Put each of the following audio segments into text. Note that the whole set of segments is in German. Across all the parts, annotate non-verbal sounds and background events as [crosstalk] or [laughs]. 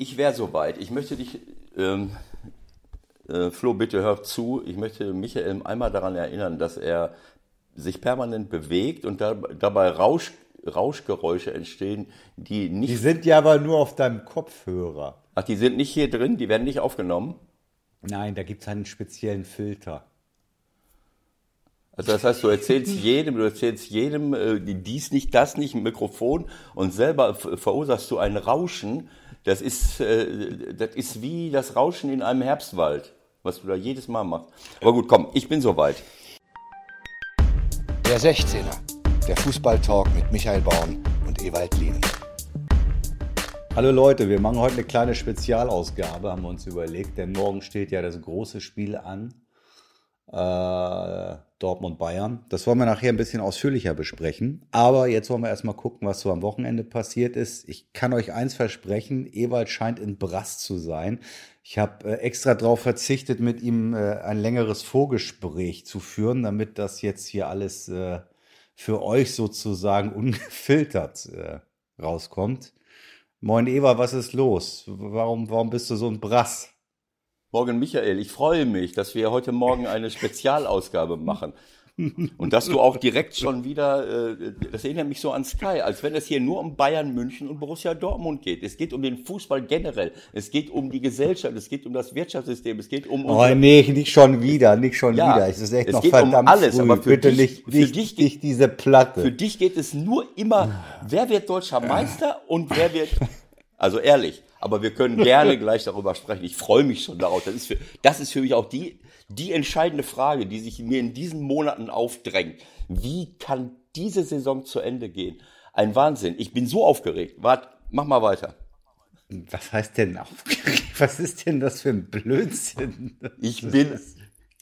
ich wäre soweit. Ich möchte dich, ähm, äh, Flo, bitte hör zu. Ich möchte Michael einmal daran erinnern, dass er sich permanent bewegt und da, dabei Rausch, Rauschgeräusche entstehen, die nicht. Die sind ja aber nur auf deinem Kopfhörer. Ach, die sind nicht hier drin, die werden nicht aufgenommen. Nein, da gibt es einen speziellen Filter. Also das heißt, du erzählst jedem, du erzählst jedem äh, dies nicht, das nicht, ein Mikrofon und selber verursachst du ein Rauschen. Das ist, äh, das ist wie das Rauschen in einem Herbstwald, was du da jedes Mal machst. Aber gut, komm, ich bin soweit. Der 16er, der Fußballtalk mit Michael Baum und Ewald Lien. Hallo Leute, wir machen heute eine kleine Spezialausgabe, haben wir uns überlegt, denn morgen steht ja das große Spiel an. Äh, Dortmund-Bayern. Das wollen wir nachher ein bisschen ausführlicher besprechen. Aber jetzt wollen wir erstmal gucken, was so am Wochenende passiert ist. Ich kann euch eins versprechen, Ewald scheint in Brast zu sein. Ich habe äh, extra darauf verzichtet, mit ihm äh, ein längeres Vorgespräch zu führen, damit das jetzt hier alles äh, für euch sozusagen [laughs] ungefiltert rauskommt. Moin Eva, was ist los? Warum, warum bist du so ein Brass? Morgen Michael, ich freue mich, dass wir heute Morgen eine Spezialausgabe machen. Und dass du auch direkt schon wieder, äh, das erinnert mich so an Sky, als wenn es hier nur um Bayern München und Borussia Dortmund geht. Es geht um den Fußball generell. Es geht um die Gesellschaft. Es geht um das Wirtschaftssystem. Es geht um. Oh nee, nicht schon wieder, nicht schon ja, wieder. Es ist echt es noch geht verdammt um alles, früh. aber für Bitte dich, nicht, für nicht, dich, nicht diese Platte. Für dich geht es nur immer, wer wird deutscher Meister und wer wird, also ehrlich. Aber wir können gerne gleich darüber sprechen. Ich freue mich schon darauf. Das ist für, das ist für mich auch die, die entscheidende Frage, die sich mir in diesen Monaten aufdrängt. Wie kann diese Saison zu Ende gehen? Ein Wahnsinn. Ich bin so aufgeregt. Wart, mach mal weiter. Was heißt denn aufgeregt? Was ist denn das für ein Blödsinn? Ich bin,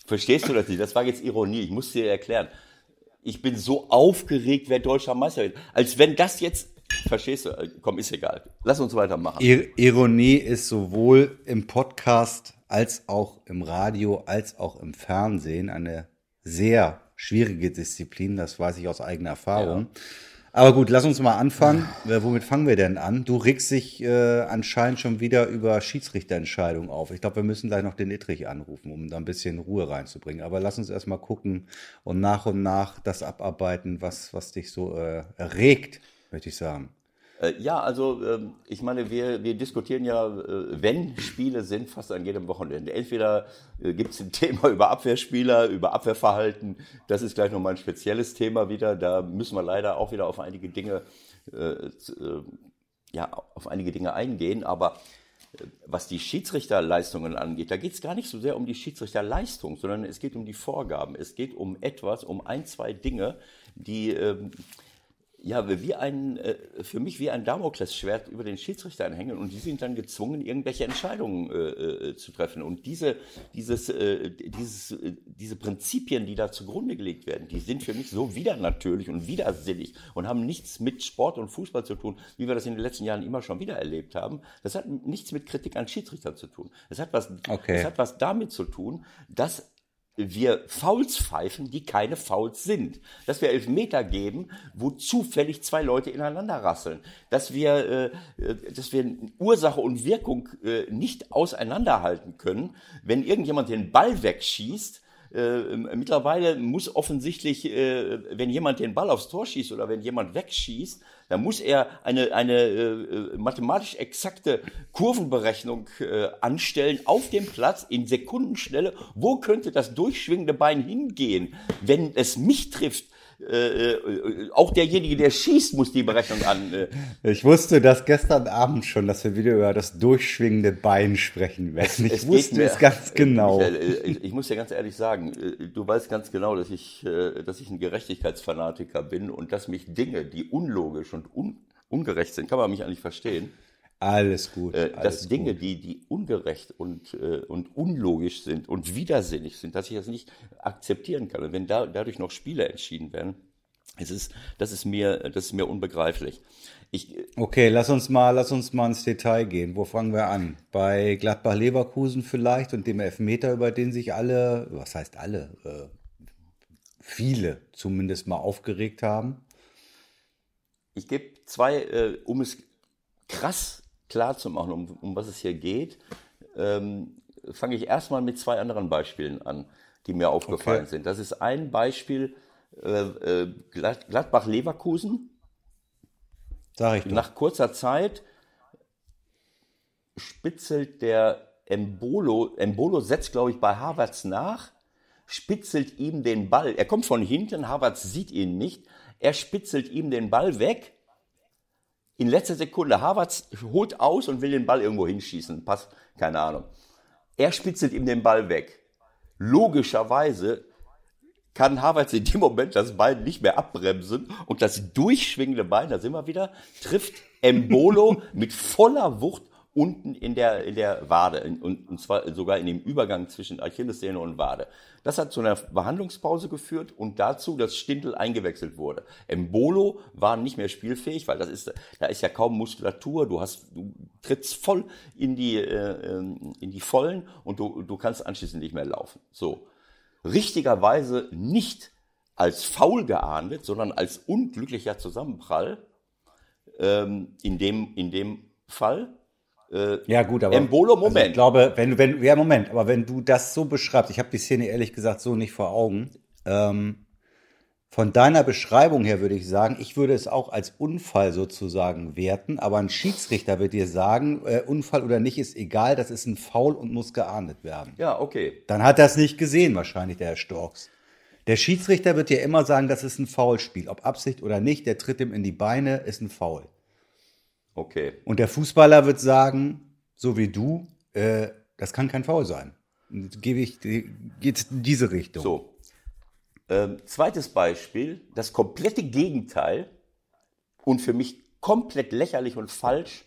verstehst du das nicht? Das war jetzt Ironie. Ich muss dir erklären. Ich bin so aufgeregt, wer deutscher Meister wird. Als wenn das jetzt Verstehst du? Äh, komm, ist egal. Lass uns weitermachen. Ironie ist sowohl im Podcast als auch im Radio als auch im Fernsehen eine sehr schwierige Disziplin. Das weiß ich aus eigener Erfahrung. Ja. Aber gut, lass uns mal anfangen. Äh, womit fangen wir denn an? Du regst dich äh, anscheinend schon wieder über Schiedsrichterentscheidungen auf. Ich glaube, wir müssen gleich noch den Ittrich anrufen, um da ein bisschen Ruhe reinzubringen. Aber lass uns erstmal gucken und nach und nach das abarbeiten, was, was dich so äh, erregt möchte ich sagen. Äh, ja, also ähm, ich meine, wir, wir diskutieren ja, äh, wenn Spiele sind, fast an jedem Wochenende. Entweder äh, gibt es ein [laughs] Thema über Abwehrspieler, über Abwehrverhalten. Das ist gleich nochmal ein spezielles Thema wieder. Da müssen wir leider auch wieder auf einige Dinge, ja, auf einige Dinge eingehen. Aber was die Schiedsrichterleistungen angeht, da geht es gar nicht so sehr um die Schiedsrichterleistung, sondern es geht um die Vorgaben. Es geht um etwas, um ein, zwei Dinge, die ähm, ja, wie ein, äh, für mich wie ein Damoklesschwert über den Schiedsrichtern hängen und die sind dann gezwungen, irgendwelche Entscheidungen äh, äh, zu treffen. Und diese, dieses, äh, dieses, äh, diese Prinzipien, die da zugrunde gelegt werden, die sind für mich so widernatürlich und widersinnig und haben nichts mit Sport und Fußball zu tun, wie wir das in den letzten Jahren immer schon wieder erlebt haben. Das hat nichts mit Kritik an Schiedsrichtern zu tun. Es hat was, okay. es hat was damit zu tun, dass wir Fouls pfeifen, die keine Fouls sind. Dass wir Elfmeter geben, wo zufällig zwei Leute ineinander rasseln. Dass wir, äh, dass wir Ursache und Wirkung äh, nicht auseinanderhalten können. Wenn irgendjemand den Ball wegschießt, äh, mittlerweile muss offensichtlich, äh, wenn jemand den Ball aufs Tor schießt oder wenn jemand wegschießt, dann muss er eine, eine äh, mathematisch exakte Kurvenberechnung äh, anstellen auf dem Platz in Sekundenschnelle. Wo könnte das durchschwingende Bein hingehen, wenn es mich trifft? Äh, äh, auch derjenige, der schießt, muss die Berechnung an. Äh. Ich wusste das gestern Abend schon, dass wir wieder über das durchschwingende Bein sprechen werden. Ich es wusste es ganz genau. Äh, ich, ich, muss dir ganz ehrlich sagen, äh, du weißt ganz genau, dass ich, dass ich ein Gerechtigkeitsfanatiker bin und dass mich Dinge, die unlogisch und un ungerecht sind, kann man mich eigentlich verstehen. Alles gut. Äh, alles dass Dinge, die, die ungerecht und, äh, und unlogisch sind und widersinnig sind, dass ich das nicht akzeptieren kann. Und wenn da, dadurch noch Spiele entschieden werden, es ist, das ist mir, das ist mir unbegreiflich. Ich, okay, lass uns mal, lass uns mal ins Detail gehen. Wo fangen wir an? Bei Gladbach-Leverkusen vielleicht und dem Elfmeter, über den sich alle, was heißt alle, äh, viele zumindest mal aufgeregt haben. Ich gebe zwei, äh, um es krass klar zu machen, um, um was es hier geht, ähm, fange ich erstmal mit zwei anderen Beispielen an, die mir aufgefallen Okay. sind. Das ist ein Beispiel äh, äh, Glad- Gladbach-Leverkusen. Sag ich doch. Nach kurzer Zeit spitzelt der Embolo, Embolo setzt, glaube ich, bei Havertz nach, spitzelt ihm den Ball. Er kommt von hinten, Havertz sieht ihn nicht. Er spitzelt ihm den Ball weg. In letzter Sekunde, Havertz holt aus und will den Ball irgendwo hinschießen. Pass, keine Ahnung. Er spitzelt ihm den Ball weg. Logischerweise kann Havertz in dem Moment das Bein nicht mehr abbremsen und das durchschwingende Bein, da sind wir wieder, trifft Embolo mit voller Wucht unten in der, in der Wade in- und, zwar sogar in dem Übergang zwischen Achillessehne und Wade. Das hat zu einer Behandlungspause geführt und dazu, dass Stindl eingewechselt wurde. Embolo war nicht mehr spielfähig, weil das ist, da ist ja kaum Muskulatur, du hast, du trittst voll in die, äh, ähm, in die Vollen und du, du kannst anschließend nicht mehr laufen. So richtigerweise nicht als faul geahndet, sondern als unglücklicher Zusammenprall ähm, in, dem, in dem Fall. Ja, gut, aber. Embolo, Also Moment. ich glaube, wenn, du- wenn, ja, Moment, aber wenn du das so beschreibst, ich habe die Szene ehrlich gesagt so nicht vor Augen. Ähm, von deiner Beschreibung her würde ich sagen, ich würde es auch als Unfall sozusagen werten, aber ein Schiedsrichter wird dir sagen, äh, Unfall oder nicht ist egal, das ist ein Foul und muss geahndet werden. Ja, okay. Dann hat er es nicht gesehen, wahrscheinlich, der Herr Storks. Der Schiedsrichter wird dir immer sagen, das ist ein Foulspiel. Ob Absicht oder nicht, der tritt ihm in die Beine, ist ein Foul. Okay. Und der Fußballer wird sagen, so wie du, äh, das kann kein Foul sein. Gebe ich, geht in diese Richtung. So. Ähm, zweites Beispiel, das komplette Gegenteil und für mich komplett lächerlich und falsch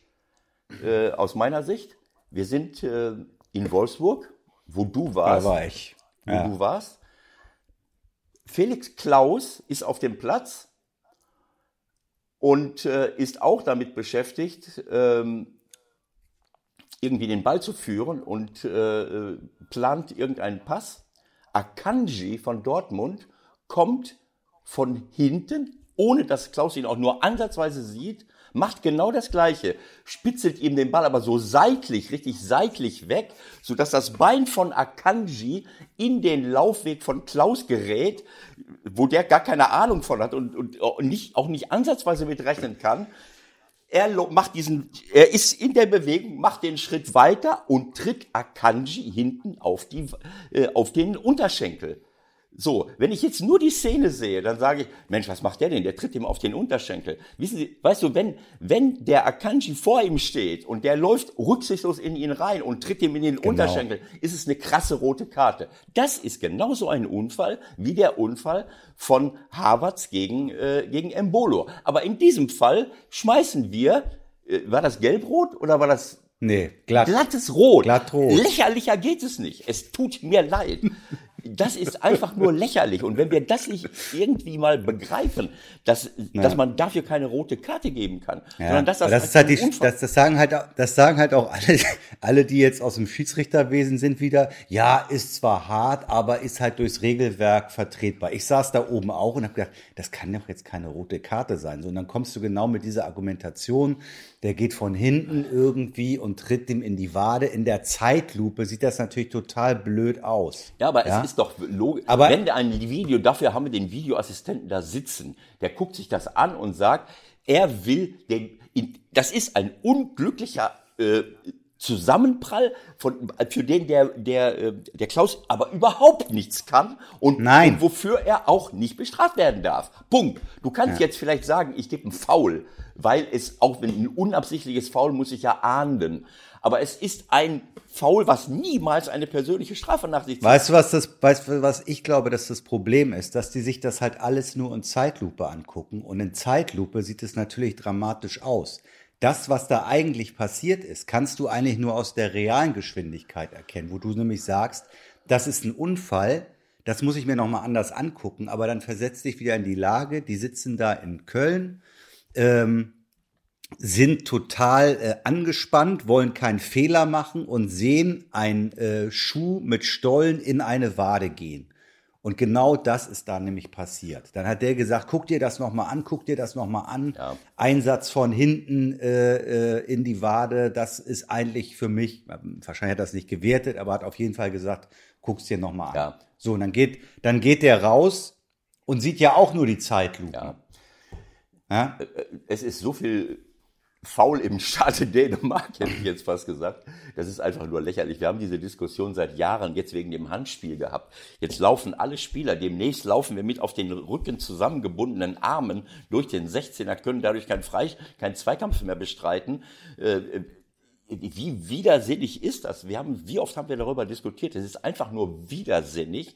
äh, aus meiner Sicht. Wir sind äh, in Wolfsburg, wo du Da warst. war ich. wo Ja. du warst. Felix Klaus ist auf dem Platz und äh, ist auch damit beschäftigt, ähm, irgendwie den Ball zu führen und äh, äh, plant irgendeinen Pass. Akanji von Dortmund kommt von hinten, ohne dass Klaus ihn auch nur ansatzweise sieht, macht genau das Gleiche, spitzelt ihm den Ball aber so seitlich, richtig seitlich weg, sodass das Bein von Akanji in den Laufweg von Klaus gerät, wo der gar keine Ahnung von hat und, und nicht, auch nicht ansatzweise mit rechnen kann. Er macht diesen, er ist in der Bewegung, macht den Schritt weiter und tritt Akanji hinten auf die, äh, auf den Unterschenkel. So, wenn ich jetzt nur die Szene sehe, dann sage ich, Mensch, was macht der denn? Der tritt ihm auf den Unterschenkel. Wissen Sie, weißt du, wenn, wenn der Akanji vor ihm steht und der läuft rücksichtslos in ihn rein und tritt ihm in den Unterschenkel, ist es eine krasse rote Karte. Das ist genauso ein Unfall wie der Unfall von Havertz gegen, äh, gegen Embolo. Aber in diesem Fall schmeißen wir, äh, war das gelb-rot oder war das Nee, glatt. Glattes Rot. Glattrot. Lächerlicher geht es nicht. Es tut mir leid. Das ist einfach nur lächerlich. Und wenn wir das nicht irgendwie mal begreifen, dass, dass man dafür keine rote Karte geben kann, Ja, sondern dass das, das ist halt die, das, das sagen halt, auch- das sagen halt auch alle, [laughs] alle, die jetzt aus dem Schiedsrichterwesen sind wieder. Ja, ist zwar hart, aber ist halt durchs Regelwerk vertretbar. Ich saß da oben auch und habe gedacht, das kann doch jetzt keine rote Karte sein. So, und dann kommst du genau mit dieser Argumentation, der geht von hinten irgendwie und tritt dem in die Wade. In der Zeitlupe sieht das natürlich total blöd aus. Ja, aber Ja? es ist doch logisch. Aber- wenn der ein Video, dafür haben wir den Videoassistenten da sitzen, der guckt sich das an und sagt, er will den, das ist ein unglücklicher äh, Zusammenprall, von, für den der, der, äh, der Klaus aber überhaupt nichts kann und, Nein. und wofür er auch nicht bestraft werden darf. Punkt. Du kannst jetzt vielleicht sagen, ich gebe einen Foul, weil es auch wenn ein unabsichtliches Foul muss ich ja ahnden. Aber es ist ein Foul, was niemals eine persönliche Strafe nach sich zieht. Weißt du, was das, weißt du, was ich glaube, dass das Problem ist, dass die sich das halt alles nur in Zeitlupe angucken und in Zeitlupe sieht es natürlich dramatisch aus. Das, was da eigentlich passiert ist, kannst du eigentlich nur aus der realen Geschwindigkeit erkennen, wo du nämlich sagst, das ist ein Unfall, das muss ich mir nochmal anders angucken, aber dann versetzt dich wieder in die Lage, die sitzen da in Köln, ähm, sind total äh, angespannt, wollen keinen Fehler machen und sehen einen äh, Schuh mit Stollen in eine Wade gehen. Und genau das ist da nämlich passiert. Dann hat der gesagt, guck dir das nochmal an, guck dir das nochmal an. Ja. Einsatz von hinten äh, äh, in die Wade, das ist eigentlich für mich, wahrscheinlich hat er das nicht gewertet, aber hat auf jeden Fall gesagt, guck's dir nochmal an. Ja. So, und dann geht, dann geht der raus und sieht ja auch nur die Zeitlupe. Ja. Ja? Es ist so viel faul im Staate Dänemark, hätte ich jetzt fast gesagt. Das ist einfach nur lächerlich. Wir haben diese Diskussion seit Jahren jetzt wegen dem Handspiel gehabt. Jetzt laufen alle Spieler, demnächst laufen wir mit auf den Rücken zusammengebundenen Armen durch den 16er, können dadurch keinen Freich, keinen Zweikampf mehr bestreiten. Äh, wie widersinnig ist das? Wir haben, wie oft haben wir darüber diskutiert? Es ist einfach nur widersinnig,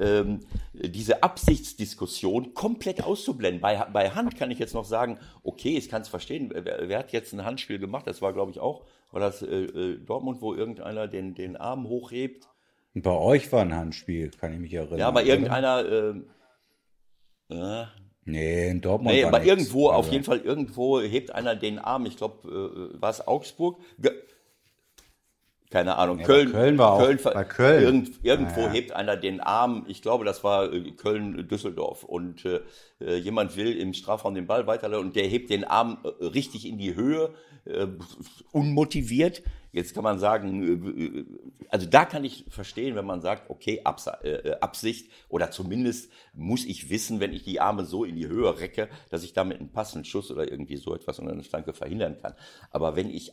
ähm, diese Absichtsdiskussion komplett auszublenden. Bei, bei Hand kann ich jetzt noch sagen, okay, ich kann es verstehen. Wer, wer, hat jetzt ein Handspiel gemacht? Das war, glaube ich, auch, war das äh, äh, Dortmund, wo irgendeiner den, den Arm hochhebt? Und bei euch war ein Handspiel, kann ich mich erinnern. Ja, bei irgendeiner, äh, äh, Nee, in Dortmund. Nee, aber nichts. irgendwo, auf Also, jeden Fall, irgendwo hebt einer den Arm. Ich glaube, äh, war es Augsburg? Ge keine Ahnung, bei Köln. Köln war auch- Köln, bei Köln. Irgend, irgendwo Ja, ja. hebt einer den Arm. Ich glaube, das war äh, Köln-Düsseldorf. Und äh, äh, jemand will im Strafraum den Ball weiterleiten und der hebt den Arm äh, richtig in die Höhe, äh, unmotiviert. Jetzt kann man sagen, äh, also da kann ich verstehen, wenn man sagt, okay, Abs äh, Absicht oder zumindest muss ich wissen, wenn ich die Arme so in die Höhe recke, dass ich damit einen passenden Schuss oder irgendwie so etwas oder eine Flanke verhindern kann. Aber wenn ich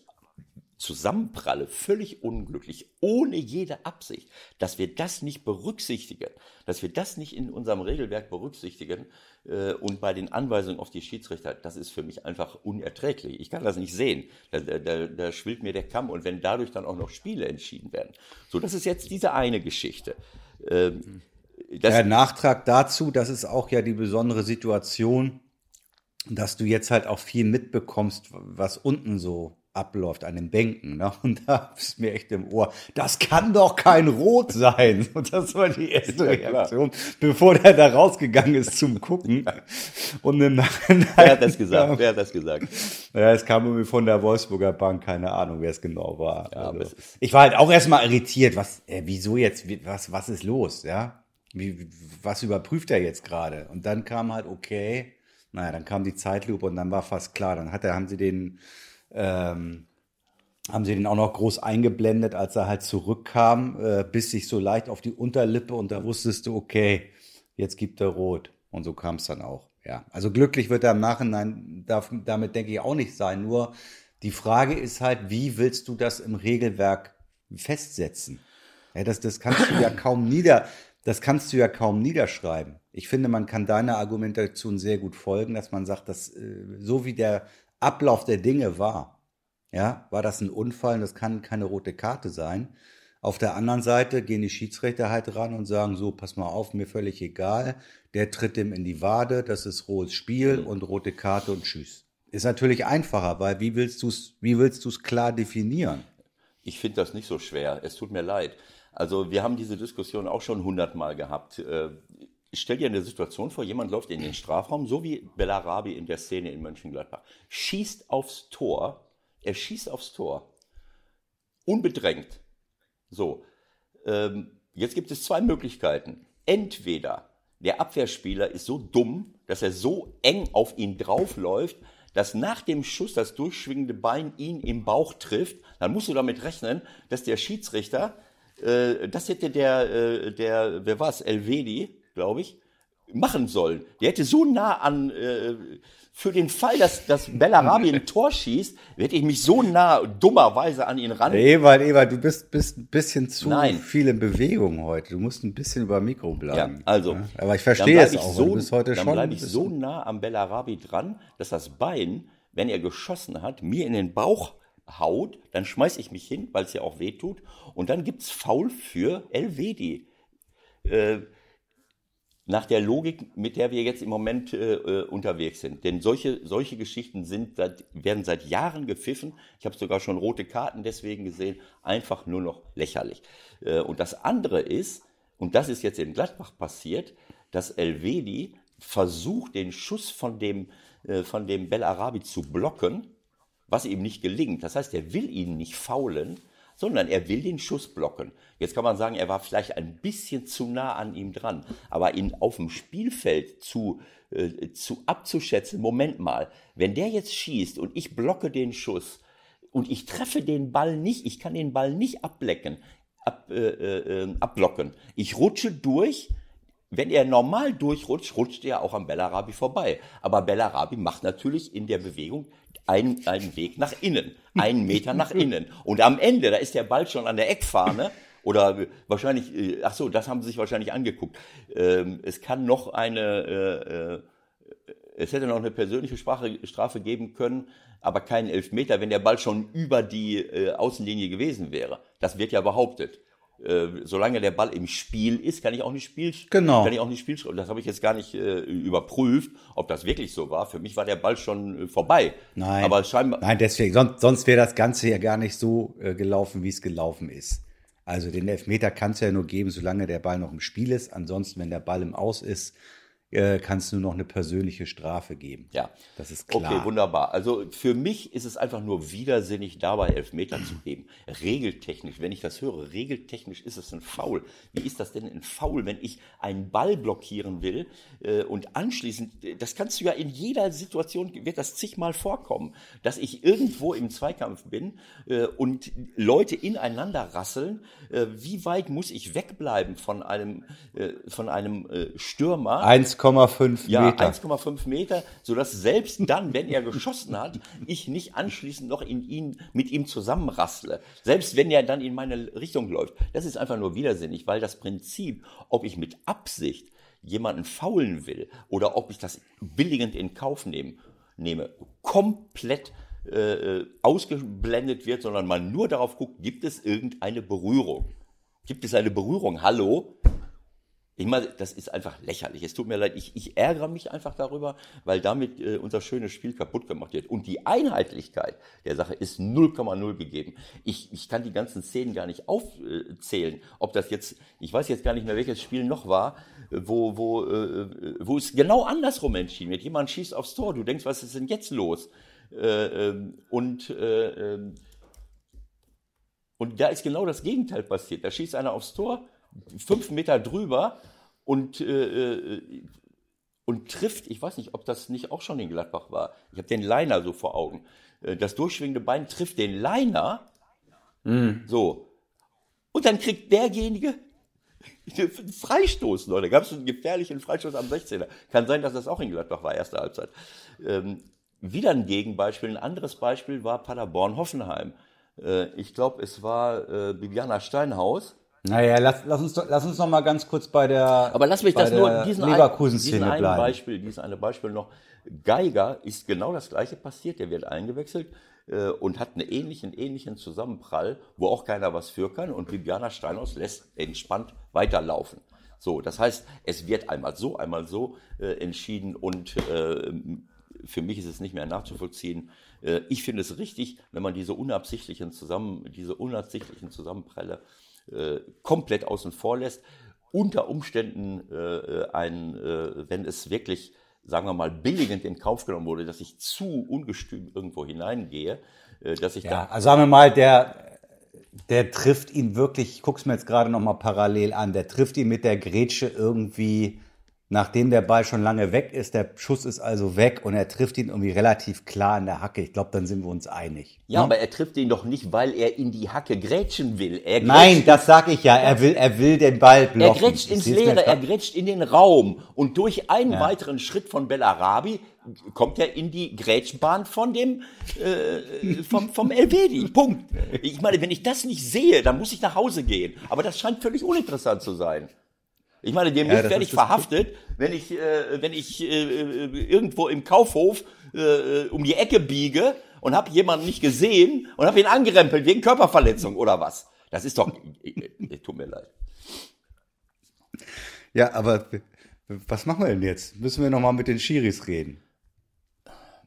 zusammenpralle, völlig unglücklich, ohne jede Absicht, dass wir das nicht berücksichtigen, dass wir das nicht in unserem Regelwerk berücksichtigen äh, und bei den Anweisungen auf die Schiedsrichter, das ist für mich einfach unerträglich. Ich kann das nicht sehen. Da, da, da, schwillt mir der Kamm und wenn dadurch dann auch noch Spiele entschieden werden. So, das ist jetzt diese eine Geschichte. Ähm, Der Nachtrag dazu, das ist auch ja die besondere Situation, dass du jetzt halt auch viel mitbekommst, was unten so abläuft an den Bänken. Ne? [laughs] Und da ist mir echt im Ohr, das kann doch kein Rot sein. [laughs] Und das war die erste Ja. Reaktion, bevor der da rausgegangen ist zum Gucken. Und im Nachhinein, wer hat das gesagt? Wer hat das gesagt? Ja, es kam irgendwie von der Wolfsburger Bank, keine Ahnung, wer es genau war. Ja, also, ich war halt auch erstmal irritiert, was, äh, wieso jetzt, was, was ist los, ja? Wie, was überprüft er jetzt gerade? Und dann kam halt, okay, naja, dann kam die Zeitlupe und dann war fast klar. Dann hat er, haben sie den, ähm, haben sie den auch noch groß eingeblendet, als er halt zurückkam, äh, biss sich so leicht auf die Unterlippe und da wusstest du, okay, jetzt gibt er rot. Und so kam es dann auch. Ja, also glücklich wird er im Nachhinein darf, damit denke ich auch nicht sein. Nur die Frage ist halt, wie willst du das im Regelwerk festsetzen? Ja, das, das kannst du ja [clears throat] kaum nieder, das kannst du ja kaum niederschreiben. Ich finde, man kann deiner Argumentation sehr gut folgen, dass man sagt, dass äh, so wie der Ablauf der Dinge war, ja, war das ein Unfall und das kann keine rote Karte sein. Auf der anderen Seite gehen die Schiedsrichter halt ran und sagen, so, pass mal auf, mir völlig egal, der tritt ihm in die Wade, das ist rohes Spiel und rote Karte und tschüss. Ist natürlich einfacher, weil wie willst du es, wie willst du es klar definieren? Ich finde das nicht so schwer. Es tut mir leid. Also wir haben diese Diskussion auch schon hundertmal gehabt. Stell dir eine Situation vor, jemand läuft in den Strafraum, so wie Bellarabi in der Szene in Mönchengladbach, schießt aufs Tor, er schießt aufs Tor, unbedrängt. So, ähm, jetzt gibt es zwei Möglichkeiten. Entweder der Abwehrspieler ist so dumm, dass er so eng auf ihn draufläuft, dass nach dem Schuss das durchschwingende Bein ihn im Bauch trifft, dann musst du damit rechnen, dass der Schiedsrichter, äh, das hätte der, äh, der, wer war es, Elvedi, glaube ich, machen sollen. Der hätte so nah an, äh, für den Fall, dass, dass Bellarabi ein Tor schießt, hätte ich mich so nah dummerweise an ihn ran. Ewald, Ewald, du bist, bist ein bisschen zu Nein. viel in Bewegung heute. Du musst ein bisschen über Mikro bleiben. Ja, also. Ja, aber ich verstehe es auch. So, du bist heute dann bleibe ich so nah am Bellarabi dran, dass das Bein, wenn er geschossen hat, mir in den Bauch haut, dann schmeiß ich mich hin, weil es ja auch weh tut. Und dann gibt's Foul für Elvedi. Äh, nach der Logik, mit der wir jetzt im Moment äh, äh, unterwegs sind. Denn solche, solche Geschichten sind seit, werden seit Jahren gepfiffen. Ich habe sogar schon rote Karten deswegen gesehen. Einfach nur noch lächerlich. Äh, und das andere ist, und das ist jetzt in Gladbach passiert, dass Elvedi versucht, den Schuss von dem, äh, von dem Bellarabi zu blocken, was ihm nicht gelingt. Das heißt, er will ihn nicht faulen, sondern er will den Schuss blocken. Jetzt kann man sagen, er war vielleicht ein bisschen zu nah an ihm dran, aber ihn auf dem Spielfeld zu, äh, zu abzuschätzen, Moment mal, wenn der jetzt schießt und ich blocke den Schuss und ich treffe den Ball nicht, ich kann den Ball nicht ablecken, ab, äh, äh, abblocken. Ich rutsche durch, wenn er normal durchrutscht, rutscht er auch am Bellarabi vorbei. Aber Bellarabi macht natürlich in der Bewegung einen, einen Weg nach innen, einen Meter nach innen. Und am Ende, da ist der Ball schon an der Eckfahne. Oder wahrscheinlich, äh, ach so, das haben sie sich wahrscheinlich angeguckt. Ähm, es kann noch eine, äh, äh, es hätte noch eine persönliche Sprache, Strafe geben können, aber keinen Elfmeter, wenn der Ball schon über die Außenlinie gewesen wäre. Das wird ja behauptet. Äh, solange der Ball im Spiel ist, kann ich auch nicht Spiel, genau. kann ich auch nicht Spiel, das habe ich jetzt gar nicht äh, überprüft, ob das wirklich so war. Für mich war der Ball schon äh, vorbei. Nein. Aber scheinbar. Nein, deswegen, sonst, sonst wäre das Ganze ja gar nicht so äh, gelaufen, wie es gelaufen ist. Also den Elfmeter kann es ja nur geben, solange der Ball noch im Spiel ist. Ansonsten, wenn der Ball im Aus ist, äh, kannst du noch eine persönliche Strafe geben. Ja, das ist klar. Okay, wunderbar. Also für mich ist es einfach nur widersinnig, dabei Elfmeter zu geben. Regeltechnisch, wenn ich das höre, regeltechnisch ist es ein Foul. Wie ist das denn ein Foul, wenn ich einen Ball blockieren will äh, und anschließend, das kannst du ja in jeder Situation, wird das zigmal vorkommen, dass ich irgendwo im Zweikampf bin äh, und Leute ineinander rasseln. Äh, wie weit muss ich wegbleiben von einem, äh, von einem äh, Stürmer? 1,5 ja, Meter. Ja, 1,5 Meter, sodass selbst dann, wenn er geschossen hat, ich nicht anschließend noch in ihn, mit ihm zusammenrassle. Selbst wenn er dann in meine Richtung läuft. Das ist einfach nur widersinnig, weil das Prinzip, ob ich mit Absicht jemanden faulen will oder ob ich das billigend in Kauf nehme, nehme komplett äh, ausgeblendet wird, sondern man nur darauf guckt, gibt es irgendeine Berührung? Gibt es eine Berührung? Hallo? Ich meine, das ist einfach lächerlich. Es tut mir leid, ich, ich ärgere mich einfach darüber, weil damit äh, unser schönes Spiel kaputt gemacht wird. Und die Einheitlichkeit der Sache ist 0,0 gegeben. Ich, ich kann die ganzen Szenen gar nicht aufzählen, ob das jetzt, ich weiß jetzt gar nicht mehr, welches Spiel noch war, wo, wo, äh, wo es genau andersrum entschieden wird. Jemand schießt aufs Tor, du denkst, was ist denn jetzt los? Äh, ähm, und äh, ähm, und da ist genau das Gegenteil passiert. Da schießt einer aufs Tor, fünf Meter drüber und, äh, äh, und trifft, ich weiß nicht, ob das nicht auch schon in Gladbach war. Ich habe den Liner so vor Augen. Äh, das durchschwingende Bein trifft den Liner. Mm. So. Und dann kriegt derjenige einen Freistoß, Leute. Da gab es einen gefährlichen Freistoß am 16er. Kann sein, dass das auch in Gladbach war, erste Halbzeit. Ähm, wieder ein Gegenbeispiel. Ein anderes Beispiel war Paderborn-Hoffenheim. Äh, ich glaube, es war äh, Bibiana Steinhaus naja, lass, lass, uns, lass uns noch mal ganz kurz bei der Aber lass mich das nur diesen, Leverkusen ein, diesen einen Beispiel, diesen eine Beispiel noch. Geiger ist genau das gleiche passiert, der wird eingewechselt äh, und hat einen ähnlichen, ähnlichen Zusammenprall, wo auch keiner was für kann und Bibiana Steinhaus lässt entspannt weiterlaufen. So, das heißt, es wird einmal so, einmal so äh, entschieden und äh, für mich ist es nicht mehr nachzuvollziehen. Äh, ich finde es richtig, wenn man diese unabsichtlichen Zusammen, diese unabsichtlichen Zusammenprelle äh, komplett außen vor lässt. Unter Umständen äh, ein, äh, wenn es wirklich, sagen wir mal, billigend in Kauf genommen wurde, dass ich zu ungestüm irgendwo hineingehe, äh, dass ich ja, da. Also sagen wir mal, der, der trifft ihn wirklich, ich guck's mir jetzt gerade nochmal parallel an, der trifft ihn mit der Grätsche irgendwie nachdem der Ball schon lange weg ist, der Schuss ist also weg und er trifft ihn irgendwie relativ klar in der Hacke. Ich glaube, dann sind wir uns einig. Ja, ne? aber er trifft ihn doch nicht, weil er in die Hacke grätschen will. Nein, das sag ich ja. Er will, er will den Ball blocken. Er grätscht ins Leere, er grätscht in den Raum und durch einen ja. weiteren Schritt von Bellarabi kommt er in die Grätschbahn von dem äh, vom, vom Elvedi. Punkt. Ich meine, wenn ich das nicht sehe, dann muss ich nach Hause gehen. Aber das scheint völlig uninteressant zu sein. Ich meine, demnächst ja, werde ich verhaftet, wenn ich, äh, wenn ich äh, irgendwo im Kaufhof äh, um die Ecke biege und habe jemanden nicht gesehen und habe ihn angerempelt wegen Körperverletzung oder was. Das ist doch, äh, tut mir leid. Ja, aber was machen wir denn jetzt? Müssen wir nochmal mit den Schiris reden?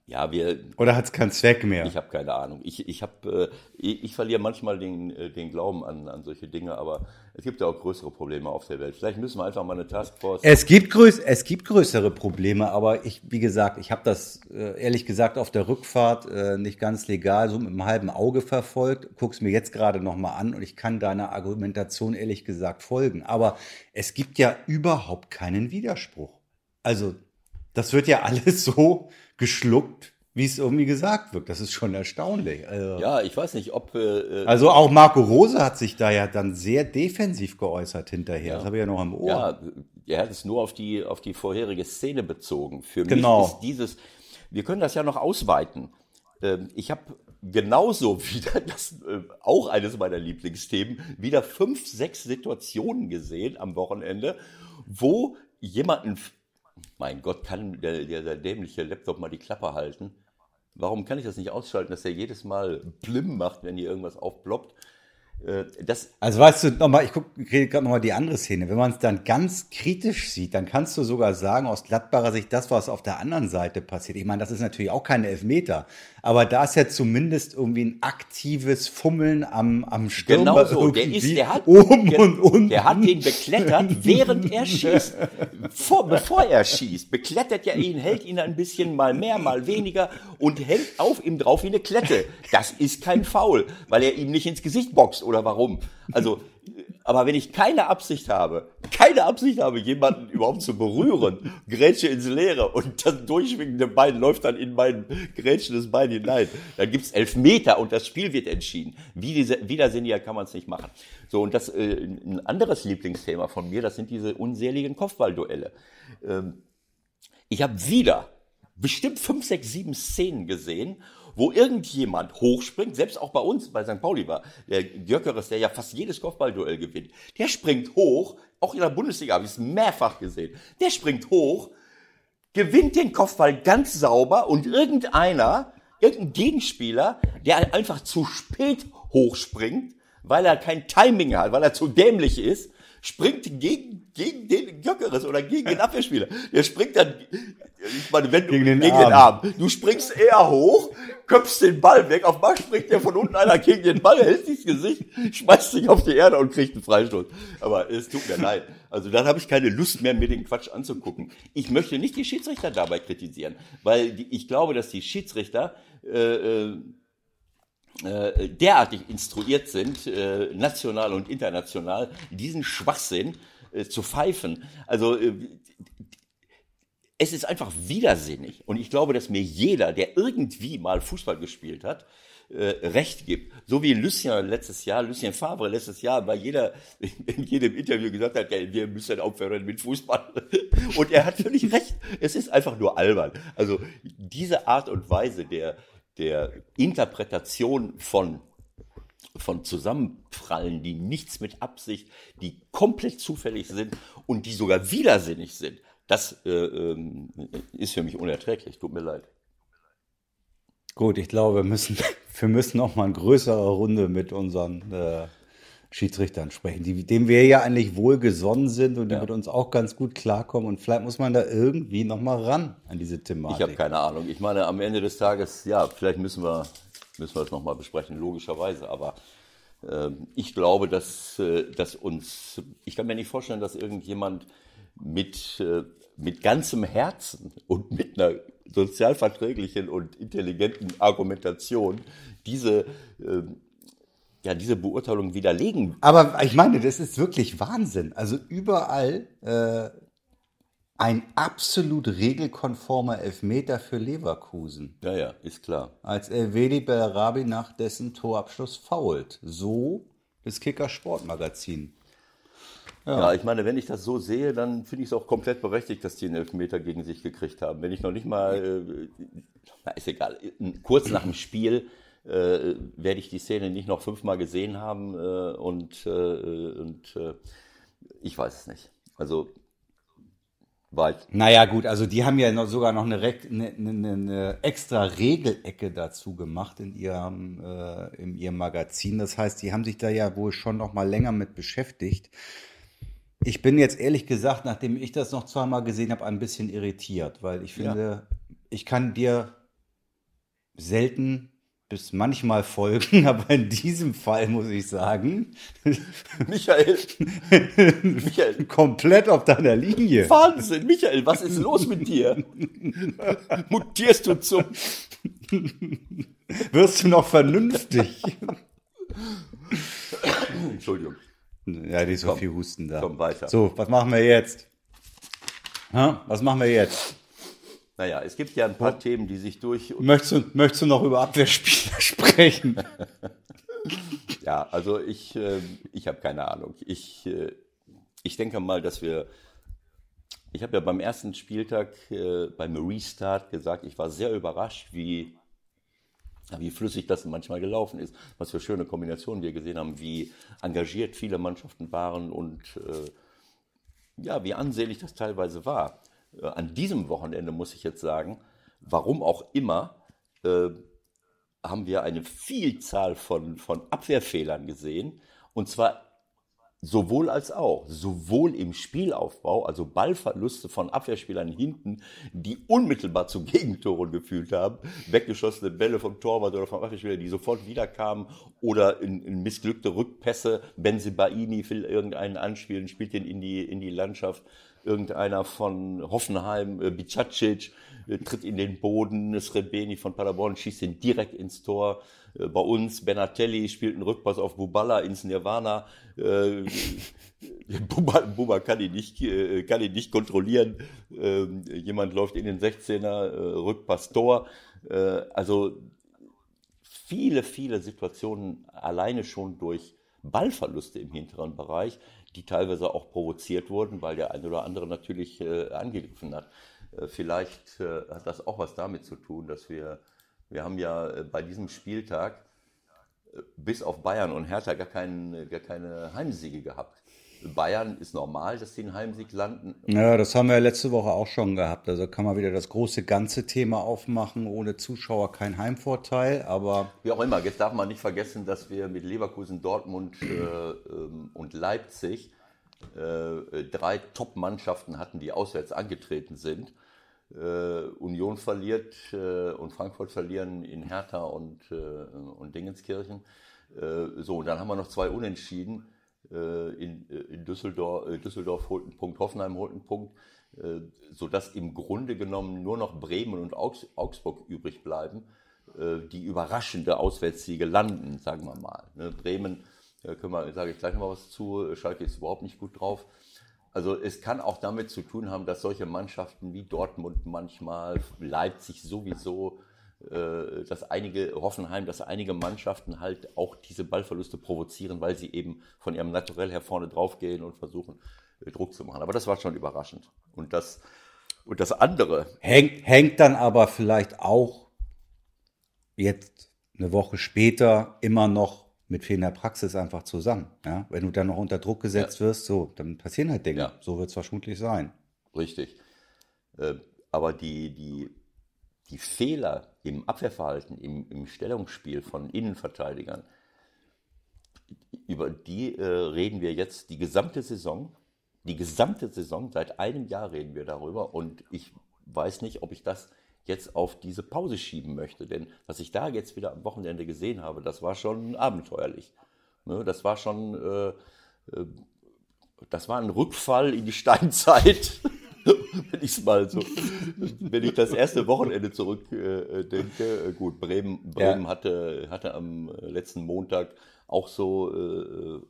Ja, wir. Oder hat es keinen Zweck mehr? Ich habe keine Ahnung. Ich, ich, hab, äh, ich, ich verliere manchmal den, äh, den Glauben an, an solche Dinge, aber es gibt ja auch größere Probleme auf der Welt. Vielleicht müssen wir einfach mal eine Taskforce. Es gibt, größ es gibt größere Probleme, aber ich, wie gesagt, ich habe das äh, ehrlich gesagt auf der Rückfahrt äh, nicht ganz legal so mit einem halben Auge verfolgt. Guck's mir jetzt gerade nochmal an und ich kann deiner Argumentation ehrlich gesagt folgen. Aber es gibt ja überhaupt keinen Widerspruch. Also, das wird ja [laughs] alles so geschluckt, wie es irgendwie gesagt wird. Das ist schon erstaunlich. Also, ja, ich weiß nicht, ob. Äh, also auch Marco Rose hat sich da ja dann sehr defensiv geäußert hinterher. Das habe ich ja noch im Ohr. Ja, er hat es nur auf die, auf die vorherige Szene bezogen. Für Genau. mich ist dieses, wir können das ja noch ausweiten. Ähm, Ich habe genauso [laughs] wieder, das äh, auch eines meiner Lieblingsthemen, wieder fünf, sechs Situationen gesehen am Wochenende, wo jemanden, mein Gott, kann der, der, der dämliche Laptop mal die Klappe halten? Warum kann ich das nicht ausschalten, dass er jedes Mal Blim macht, wenn hier irgendwas aufploppt? Äh, Das, Also weißt du, nochmal, ich gucke gerade nochmal die andere Szene. Wenn man es dann ganz kritisch sieht, dann kannst du sogar sagen, aus Gladbacher Sicht, das, was auf der anderen Seite passiert. Ich meine, das ist natürlich auch keine Elfmeter. Aber da ist ja zumindest irgendwie ein aktives Fummeln am, am Stürmer. Genau so. Der ist, der hat, oben der, und unten. der hat den beklettert, [laughs] während er schießt. Vor, bevor er schießt, beklettert er ihn, hält ihn ein bisschen mal mehr, mal weniger und hält auf ihm drauf wie eine Klette. Das ist kein Foul, weil er ihm nicht ins Gesicht boxt oder warum. Also, aber wenn ich keine Absicht habe, keine Absicht habe, jemanden überhaupt zu berühren, Grätsche ins Leere und das durchschwingende Bein läuft dann in mein grätschendes Bein hinein, dann gibt's elf Meter und das Spiel wird entschieden. Wie diese, widersinniger kann man es nicht machen. So, und das, äh, ein anderes Lieblingsthema von mir, das sind diese unseligen Kopfballduelle. Ähm, ich habe wieder bestimmt fünf, sechs, sieben Szenen gesehen, wo irgendjemand hochspringt, selbst auch bei uns, bei St. Pauli war, der Göckeres, der ja fast jedes Kopfballduell gewinnt, der springt hoch, auch in der Bundesliga habe ich es mehrfach gesehen, der springt hoch, gewinnt den Kopfball ganz sauber und irgendeiner, irgendein Gegenspieler, der einfach zu spät hochspringt, weil er kein Timing hat, weil er zu dämlich ist, springt gegen, gegen den Göckeres oder gegen den Abwehrspieler. Der springt dann, ich meine, wenn du Gegen den gegen Arm. den Arm. Du springst eher hoch, köpfst den Ball weg, auf einmal springt der von unten einer gegen den Ball, hält sich das Gesicht, schmeißt sich auf die Erde und kriegt einen Freistoß. Aber es tut mir leid. Also dann habe ich keine Lust mehr, mir den Quatsch anzugucken. Ich möchte nicht die Schiedsrichter dabei kritisieren, weil ich glaube, dass die Schiedsrichter äh, äh, äh, derartig instruiert sind, äh, national und international, diesen Schwachsinn äh, zu pfeifen. Also äh, es ist einfach widersinnig. Und ich glaube, dass mir jeder, der irgendwie mal Fußball gespielt hat, äh, recht gibt. So wie Lucien letztes Jahr, Lucien Favre letztes Jahr bei jeder, [laughs] in jedem Interview gesagt hat, wir müssen aufhören mit Fußball. [laughs] Und er hat völlig recht. Es ist einfach nur albern. Also diese Art und Weise der, der Interpretation von von Zusammenprallen, die nichts mit Absicht, die komplett zufällig sind und die sogar widersinnig sind, das äh, ähm, ist für mich unerträglich. Tut mir leid. Gut, ich glaube, wir müssen, [laughs] wir müssen noch mal eine größere Runde mit unseren äh, Schiedsrichtern sprechen, die, dem wir ja eigentlich wohlgesonnen sind und die Ja. mit uns auch ganz gut klarkommen. Und vielleicht muss man da irgendwie noch mal ran an diese Thematik. Ich habe keine Ahnung. Ich meine, am Ende des Tages, ja, vielleicht müssen wir, müssen wir das nochmal besprechen, logischerweise. Aber ähm, ich glaube, dass, äh, dass uns, ich kann mir nicht vorstellen, dass irgendjemand mit, äh, mit ganzem Herzen und mit einer sozialverträglichen und intelligenten Argumentation diese, ähm, ja, diese Beurteilung widerlegen Aber ich meine, das ist wirklich Wahnsinn. Also überall äh, ein absolut regelkonformer Elfmeter für Leverkusen. Ja, ja, ist klar. Als Elvedi Bellarabi nach dessen Torabschluss fault. So das Kicker Sportmagazin. Ja. ich meine, wenn ich das so sehe, dann finde ich es auch komplett berechtigt, dass die einen Elfmeter gegen sich gekriegt haben. Wenn ich noch nicht mal, äh, ist egal, kurz nach dem Spiel äh, werde ich die Szene nicht noch fünfmal gesehen haben äh, und, äh, und äh, ich weiß es nicht. Also, weit. Naja, gut, also die haben ja noch, sogar noch eine, eine, eine, eine extra Regelecke dazu gemacht in ihrem, äh, in ihrem Magazin. Das heißt, die haben sich da ja wohl schon noch mal länger mit beschäftigt. Ich bin jetzt ehrlich gesagt, nachdem ich das noch zweimal gesehen habe, ein bisschen irritiert, weil ich finde, ich kann dir selten bis manchmal folgen, [laughs] aber in diesem Fall muss ich sagen, [laughs] Michael, Michael, [laughs] komplett auf deiner Linie. Wahnsinn, Michael, was ist los mit dir? Mutierst du zum Wirst du noch vernünftig? Entschuldigung. Ja, die so Komm, viel Husten da. komm weiter. So, was machen wir jetzt? Ha? Was machen wir jetzt? Naja, es gibt ja ein paar Themen, die sich durch. Möchtest du, möchtest du noch über Abwehrspieler [laughs] sprechen? Ja, also ich, äh, ich habe keine Ahnung. Ich, äh, ich denke mal, dass wir. Ich habe ja beim ersten Spieltag äh, beim Restart gesagt, ich war sehr überrascht, wie, wie flüssig das manchmal gelaufen ist, was für schöne Kombinationen wir gesehen haben, wie engagiert viele Mannschaften waren und äh, ja, wie ansehnlich das teilweise war. Äh, an diesem Wochenende muss ich jetzt sagen, warum auch immer, äh, haben wir eine Vielzahl von, von Abwehrfehlern gesehen. Und zwar sowohl als auch. Sowohl im Spielaufbau, also Ballverluste von Abwehrspielern hinten, die unmittelbar zu [laughs] Gegentoren gefühlt haben, weggeschossene Bälle vom Torwart oder vom Abwehrspieler, die sofort wiederkamen, oder in, in missglückte Rückpässe. Benzibaini will irgendeinen anspielen, spielt den in die, in die Landschaft. Irgendeiner von Hoffenheim, äh, Bicacic, tritt in den Boden, Srebeni von Paderborn schießt ihn direkt ins Tor. Äh, Bei uns Benatelli spielt einen Rückpass auf Bubala ins Nirvana. Äh, [laughs] Buba, Buba kann ihn nicht, äh, kann ihn nicht kontrollieren. Ähm, Jemand läuft in den 16er, äh, Rückpass Tor. Äh, Also viele, viele Situationen alleine schon durch Ballverluste im hinteren Bereich, die teilweise auch provoziert wurden, weil der eine oder andere natürlich äh, angegriffen hat. Äh, vielleicht äh, hat das auch was damit zu tun, dass wir, wir haben ja äh, bei diesem Spieltag bis auf Bayern und Hertha gar, keinen, gar keine Heimsiege gehabt. Bayern ist normal, dass sie einen Heimsieg landen. Ja, das haben wir letzte Woche auch schon gehabt. Also kann man wieder das große ganze Thema aufmachen. Ohne Zuschauer kein Heimvorteil, aber Wie auch immer, jetzt darf man nicht vergessen, dass wir mit Leverkusen, Dortmund äh, ähm, und Leipzig äh, drei Top-Mannschaften hatten, die auswärts angetreten sind. Äh, Union verliert äh, und Frankfurt verlieren in Hertha und, äh, und Dingenskirchen. Äh, so, und dann haben wir noch zwei Unentschieden. In, in Düsseldorf, Düsseldorf holt einen Punkt, Hoffenheim holt einen Punkt, sodass im Grunde genommen nur noch Bremen und Augs Augsburg übrig bleiben, die überraschende Auswärtssiege landen, sagen wir mal. Ne, Bremen, können wir, sage ich gleich noch mal was zu, Schalke ist überhaupt nicht gut drauf. Also es kann auch damit zu tun haben, dass solche Mannschaften wie Dortmund manchmal, Leipzig sowieso, äh, dass einige, Hoffenheim, dass einige Mannschaften halt auch diese Ballverluste provozieren, weil sie eben von ihrem Naturell her vorne draufgehen und versuchen, äh, Druck zu machen. Aber das war schon überraschend. Und das, und das andere, hängt, hängt dann aber vielleicht auch jetzt eine Woche später immer noch mit fehlender Praxis einfach zusammen. Ja? Wenn du dann noch unter Druck gesetzt wirst, so, dann passieren halt Dinge. Ja. So wird es vermutlich sein. Richtig. Äh, Aber die, die, die Fehler im Abwehrverhalten, im, im Stellungsspiel von Innenverteidigern, über die äh, reden wir jetzt die gesamte Saison. Die gesamte Saison, seit einem Jahr reden wir darüber. Und ich weiß nicht, ob ich das jetzt auf diese Pause schieben möchte. Denn was ich da jetzt wieder am Wochenende gesehen habe, das war schon abenteuerlich. Ne, das war schon, äh, äh, das war ein Rückfall in die Steinzeit. [laughs] wenn ich mal so, wenn ich das erste Wochenende zurückdenke, äh, äh, gut, Bremen, Bremen Ja. hatte, hatte am äh, letzten Montag auch so, äh,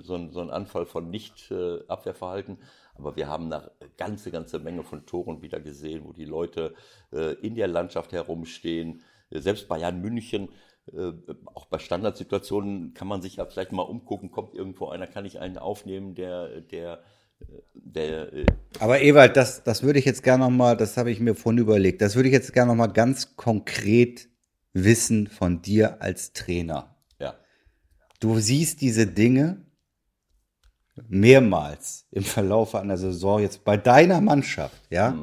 so, ein- so einen Anfall von Nicht-Abwehrverhalten. Aber wir haben eine ganze, ganze Menge von Toren wieder gesehen, wo die Leute äh, in der Landschaft herumstehen. Äh, Selbst Bayern München, äh, auch bei Standardsituationen kann man sich ja vielleicht mal umgucken, kommt irgendwo einer, kann ich einen aufnehmen, der, der, äh, der äh, Aber Ewald, das, das würde ich jetzt gerne nochmal, das habe ich mir vorhin überlegt, das würde ich jetzt gerne nochmal ganz konkret wissen von dir als Trainer. ja, Du siehst diese Dinge mehrmals im Verlauf einer Saison jetzt bei deiner Mannschaft, ja?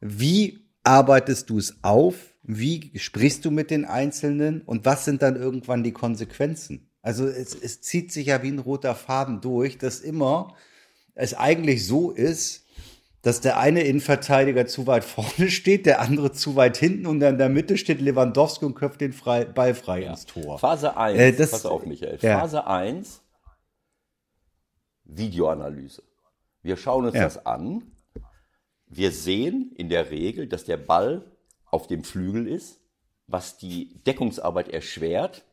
Wie arbeitest du es auf? Wie sprichst du mit den Einzelnen? Und was sind dann irgendwann die Konsequenzen? Also es, es zieht sich ja wie ein roter Faden durch, dass immer es eigentlich so ist, dass der eine Innenverteidiger zu weit vorne [laughs] steht, der andere zu weit hinten und dann in der Mitte steht Lewandowski und köpft den frei, Ball frei ja. ins Tor. Phase 1, äh, das, pass auf Michael, ja. Phase 1, Videoanalyse. Wir schauen uns ja. das an. Wir sehen in der Regel, dass der Ball auf dem Flügel ist, was die Deckungsarbeit erschwert,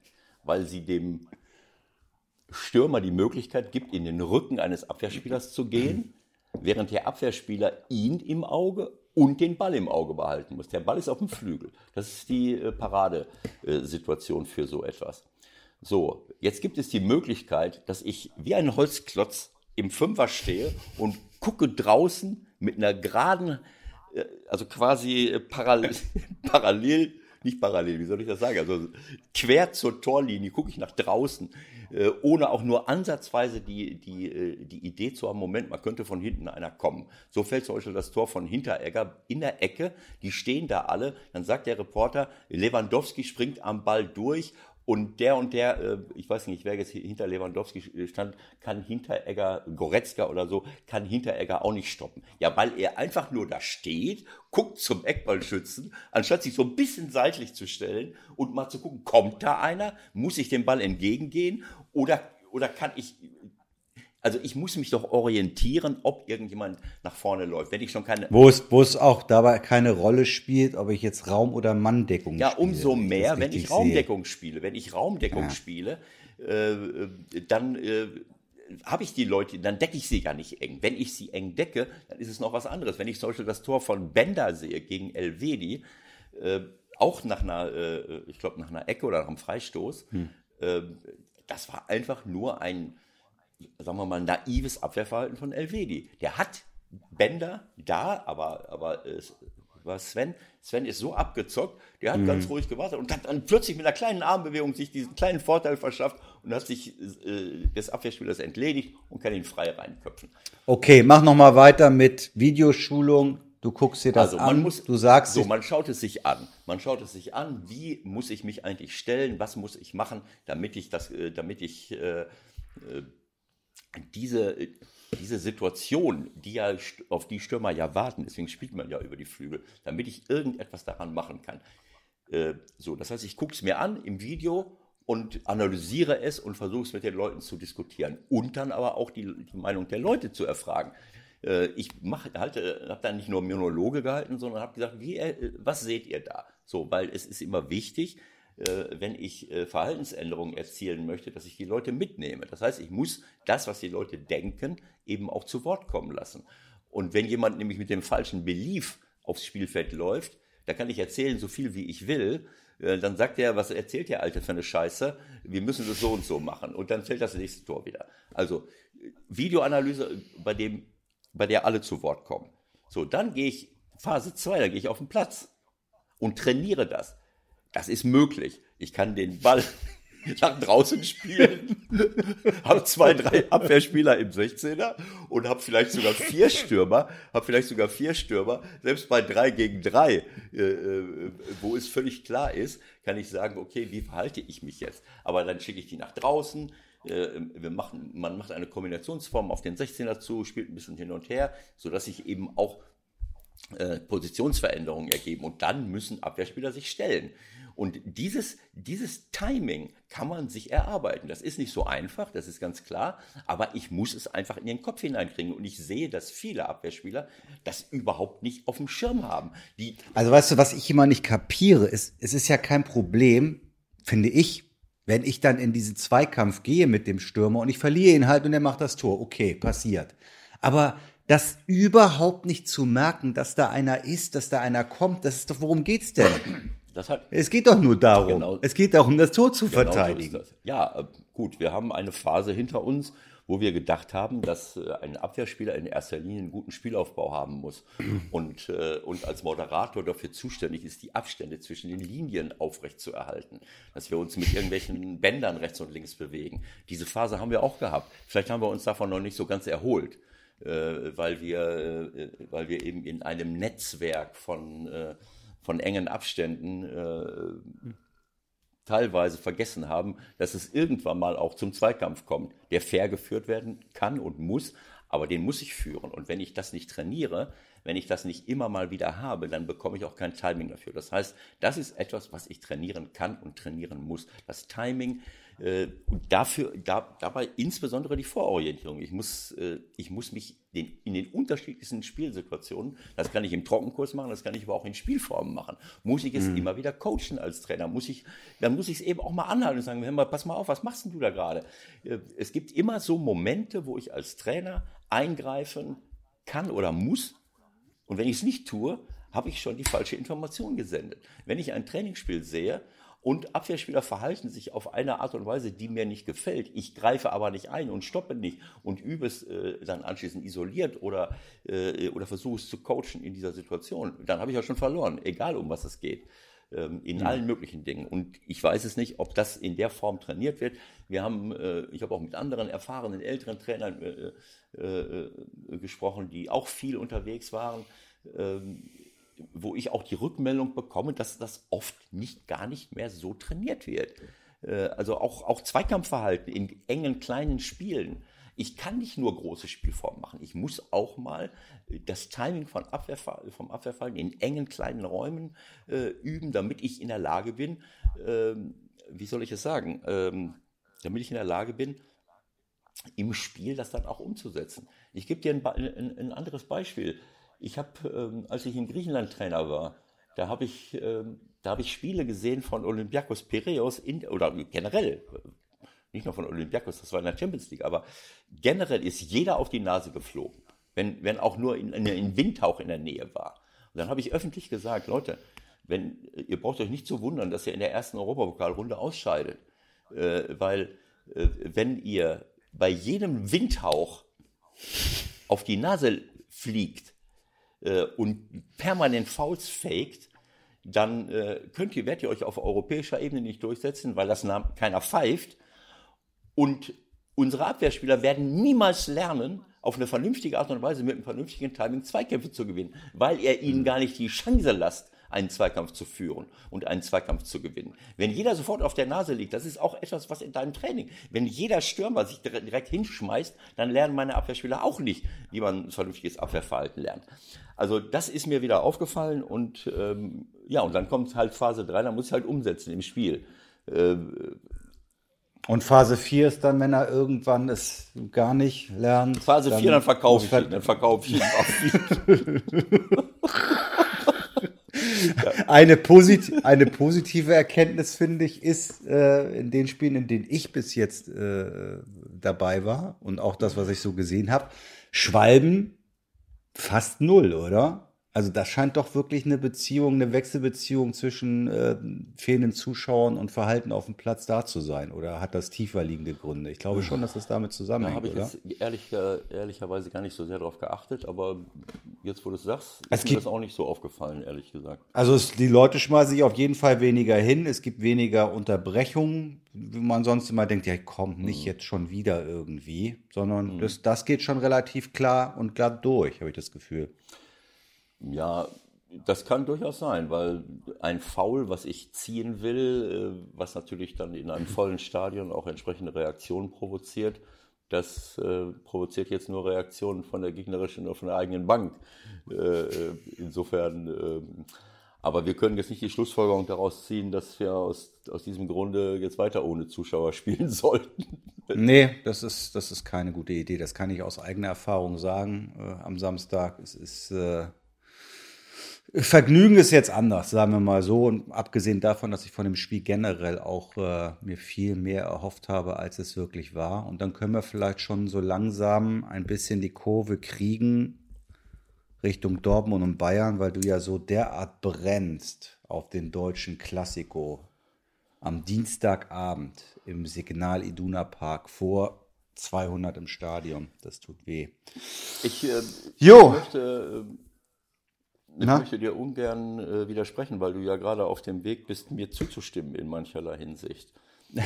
weil sie dem Stürmer die Möglichkeit gibt, in den Rücken eines Abwehrspielers zu gehen, während der Abwehrspieler ihn im Auge und den Ball im Auge behalten muss. Der Ball ist auf dem Flügel. Das ist die äh, Paradesituation für so etwas. So, jetzt gibt es die Möglichkeit, dass ich wie ein Holzklotz im Fünfer stehe und gucke draußen mit einer geraden, äh, also quasi äh, parallel, [laughs] parallel nicht parallel, wie soll ich das sagen? Also quer zur Torlinie gucke ich nach draußen, äh, ohne auch nur ansatzweise die, die, die Idee zu haben, Moment, man könnte von hinten einer kommen. So fällt zum Beispiel das Tor von Hinteregger in der Ecke, die stehen da alle, dann sagt der Reporter, Lewandowski springt am Ball durch und der und der, äh, ich weiß nicht, wer jetzt hinter Lewandowski stand, kann Hinteregger, Goretzka oder so, kann Hinteregger auch nicht stoppen. Ja, weil er einfach nur da steht, guckt zum Eckballschützen, anstatt sich so ein bisschen seitlich zu stellen und mal zu gucken, kommt da einer, muss ich dem Ball entgegengehen oder, oder kann ich also ich muss mich doch orientieren, ob irgendjemand nach vorne läuft. Wenn ich schon keine. Wo es, wo es auch dabei keine Rolle spielt, ob ich jetzt Raum- oder Manndeckung ja, spiele. Ja, umso mehr, wenn ich Raumdeckung sehe. spiele. Wenn ich Raumdeckung ja. spiele, äh, dann äh, habe ich die Leute, dann decke ich sie gar nicht eng. Wenn ich sie eng decke, dann ist es noch was anderes. Wenn ich zum Beispiel das Tor von Bender sehe gegen Elvedi, äh, auch nach einer, äh, ich glaube nach einer Ecke oder nach einem Freistoß, hm. äh, das war einfach nur ein sagen wir mal, naives Abwehrverhalten von Elvedi. Der hat Bänder da, aber, aber äh, war Sven. Sven ist so abgezockt, der hat mhm. ganz ruhig gewartet und hat dann plötzlich mit einer kleinen Armbewegung sich diesen kleinen Vorteil verschafft und hat sich äh, des Abwehrspielers entledigt und kann ihn frei reinköpfen. Okay, mach nochmal weiter mit Videoschulung. Du guckst dir das also, man an, muss, du sagst so, man schaut es sich an. Man schaut es sich an, wie muss ich mich eigentlich stellen, was muss ich machen, damit ich das, äh, damit ich äh, äh diese, diese Situation, die ja, auf die Stürmer ja warten, deswegen spielt man ja über die Flügel, damit ich irgendetwas daran machen kann. Äh, so, das heißt, ich gucke es mir an im Video und analysiere es und versuche es mit den Leuten zu diskutieren und dann aber auch die, die Meinung der Leute zu erfragen. Äh, ich habe da nicht nur Monologe gehalten, sondern habe gesagt, wie, äh, was seht ihr da? So, weil es ist immer wichtig, wenn ich äh, Verhaltensänderungen erzielen möchte, dass ich die Leute mitnehme. Das heißt, ich muss das, was die Leute denken, eben auch zu Wort kommen lassen. Und wenn jemand nämlich mit dem falschen Belief aufs Spielfeld läuft, da kann ich erzählen, so viel wie ich will, äh, dann sagt er, was erzählt der Alte für eine Scheiße? Wir müssen das so und so machen. Und dann fällt das nächste Tor wieder. Also Videoanalyse, bei, dem, bei der alle zu Wort kommen. So, dann gehe ich, Phase 2, da gehe ich auf den Platz und trainiere das. Das ist möglich. Ich kann den Ball [laughs] nach draußen spielen, habe zwei, drei Abwehrspieler im 16er und habe vielleicht sogar vier Stürmer, habe vielleicht sogar vier Stürmer, selbst bei drei gegen drei, äh, äh, wo es völlig klar ist, kann ich sagen, okay, wie verhalte ich mich jetzt? Aber dann schicke ich die nach draußen, äh, wir machen, man macht eine Kombinationsform auf den 16er zu, spielt ein bisschen hin und her, sodass ich eben auch äh, Positionsveränderungen ergeben und dann müssen Abwehrspieler sich stellen. Und dieses, dieses Timing kann man sich erarbeiten. Das ist nicht so einfach, das ist ganz klar, aber ich muss es einfach in den Kopf hineinkriegen. Und ich sehe, dass viele Abwehrspieler das überhaupt nicht auf dem Schirm haben. Die also weißt du, was ich immer nicht kapiere, ist, es ist ja kein Problem, finde ich, wenn ich dann in diesen Zweikampf gehe mit dem Stürmer und ich verliere ihn halt und er macht das Tor. Okay, passiert. Aber das überhaupt nicht zu merken, dass da einer ist, dass da einer kommt, das ist doch, worum geht's denn? Hat, es geht doch nur darum. Genau, es geht darum, das Tor zu genau verteidigen. So ja, äh, gut, wir haben eine Phase hinter uns, wo wir gedacht haben, dass äh, ein Abwehrspieler in erster Linie einen guten Spielaufbau haben muss und, äh, und als Moderator dafür zuständig ist, die Abstände zwischen den Linien aufrechtzuerhalten, dass wir uns mit irgendwelchen Bändern rechts und links bewegen. Diese Phase haben wir auch gehabt. Vielleicht haben wir uns davon noch nicht so ganz erholt, weil, wir, weil wir eben in einem Netzwerk von von engen Abständen äh, teilweise vergessen haben, dass es irgendwann mal auch zum Zweikampf kommt, der fair geführt werden kann und muss, aber den muss ich führen. Und wenn ich das nicht trainiere, wenn ich das nicht immer mal wieder habe, dann bekomme ich auch kein Timing dafür. Das heißt, das ist etwas, was ich trainieren kann und trainieren muss. Das Timing äh, und dafür, da, dabei insbesondere die Vororientierung. Ich muss, äh, ich muss mich den, in den unterschiedlichsten Spielsituationen, das kann ich im Trockenkurs machen, das kann ich aber auch in Spielformen machen, muss ich es mhm. immer wieder coachen als Trainer. Muss ich, dann muss ich es eben auch mal anhalten und sagen, hör mal, pass mal auf, was machst denn du da gerade? Äh, es gibt immer so Momente, wo ich als Trainer eingreifen kann oder muss. Und wenn ich es nicht tue, habe ich schon die falsche Information gesendet. Wenn ich ein Trainingsspiel sehe und Abwehrspieler verhalten sich auf eine Art und Weise, die mir nicht gefällt. Ich greife aber nicht ein und stoppe nicht und übe es äh, dann anschließend isoliert oder, äh, oder versuche es zu coachen in dieser Situation. Dann habe ich ja schon verloren, egal um was es geht. Ähm, in ja. allen möglichen Dingen. Und ich weiß es nicht, ob das in der Form trainiert wird. Wir haben, äh, ich habe auch mit anderen erfahrenen älteren Trainern äh, äh, gesprochen, die auch viel unterwegs waren. Wo ich auch die Rückmeldung bekomme, dass das oft nicht gar nicht mehr so trainiert wird. Äh, also auch, auch Zweikampfverhalten in engen kleinen Spielen. Ich kann nicht nur große Spielformen machen. Ich muss auch mal äh, das Timing von Abwehrfall, vom Abwehrfallen in engen kleinen Räumen äh, üben, damit ich in der Lage bin, ähm, wie soll ich es sagen, ähm, damit ich in der Lage bin, im Spiel das dann auch umzusetzen. Ich gebe dir ein, ein, ein anderes Beispiel. Ich habe, ähm, als ich in Griechenland Trainer war, da habe ich, ähm, da habe ich Spiele gesehen von Olympiakos Piraeus in, oder generell, nicht nur von Olympiakos, das war in der Champions League, aber generell ist jeder auf die Nase geflogen, wenn, wenn auch nur in, in Windhauch in der Nähe war. Und dann habe ich öffentlich gesagt, Leute, wenn, ihr braucht euch nicht zu wundern, dass ihr in der ersten Europapokalrunde ausscheidet, äh, weil äh, wenn ihr bei jedem Windhauch auf die Nase fliegt, äh, und permanent Fouls faked, dann äh, könnt ihr, werdet ihr euch auf europäischer Ebene nicht durchsetzen, weil das keiner pfeift. Und unsere Abwehrspieler werden niemals lernen, auf eine vernünftige Art und Weise mit einem vernünftigen Timing Zweikämpfe zu gewinnen, weil er ihnen mhm. gar nicht die Chance lasst, einen Zweikampf zu führen und einen Zweikampf zu gewinnen. Wenn jeder sofort auf der Nase liegt, das ist auch etwas, was in deinem Training, wenn jeder Stürmer sich direkt hinschmeißt, dann lernen meine Abwehrspieler auch nicht, wie man ein vernünftiges Abwehrverhalten lernt. Also das ist mir wieder aufgefallen und ähm, ja, und dann kommt halt Phase 3, dann muss ich halt umsetzen im Spiel. Äh, und Phase 4 ist dann, wenn er irgendwann es gar nicht lernt. Phase 4, dann verkaufe ich ihn, dann verkaufe ich ihn. [laughs] eine, posit eine positive Erkenntnis, finde ich, ist äh, in den Spielen, in denen ich bis jetzt äh, dabei war und auch das, was ich so gesehen habe, Schwalben fast null, oder? Also das scheint doch wirklich eine Beziehung, eine Wechselbeziehung zwischen äh, fehlenden Zuschauern und Verhalten auf dem Platz da zu sein. Oder hat das tiefer liegende Gründe? Ich glaube schon, dass das damit zusammenhängt. Da habe ich oder? jetzt ehrlich, äh, ehrlicherweise gar nicht so sehr darauf geachtet, aber jetzt, wo du es sagst, ist mir das auch nicht so aufgefallen, ehrlich gesagt. Also es, die Leute schmeißen sich auf jeden Fall weniger hin. Es gibt weniger Unterbrechungen, wie man sonst immer denkt, ja komm, nicht mhm. jetzt schon wieder irgendwie, sondern mhm. das, das geht schon relativ klar und glatt durch, habe ich das Gefühl. Ja, das kann durchaus sein, weil ein Foul, was ich ziehen will, äh, was natürlich dann in einem [laughs] vollen Stadion auch entsprechende Reaktionen provoziert, das äh, provoziert jetzt nur Reaktionen von der gegnerischen oder von der eigenen Bank. Äh, insofern, äh, aber wir können jetzt nicht die Schlussfolgerung daraus ziehen, dass wir aus, aus diesem Grunde jetzt weiter ohne Zuschauer [laughs] spielen sollten. Nee, das ist, das ist keine gute Idee. Das kann ich aus eigener Erfahrung sagen am Samstag. Es ist Vergnügen ist jetzt anders, sagen wir mal so. Und abgesehen davon, dass ich von dem Spiel generell auch äh, mir viel mehr erhofft habe, als es wirklich war. Und dann können wir vielleicht schon so langsam ein bisschen die Kurve kriegen Richtung Dortmund und Bayern, weil du ja so derart brennst auf den deutschen Klassiko am Dienstagabend im Signal Iduna Park vor 200 im Stadion. Das tut weh. Ich, äh, jo. ich möchte äh, ich Na? möchte dir ungern äh, widersprechen, weil du ja gerade auf dem Weg bist, mir zuzustimmen in mancherlei Hinsicht. [laughs] äh,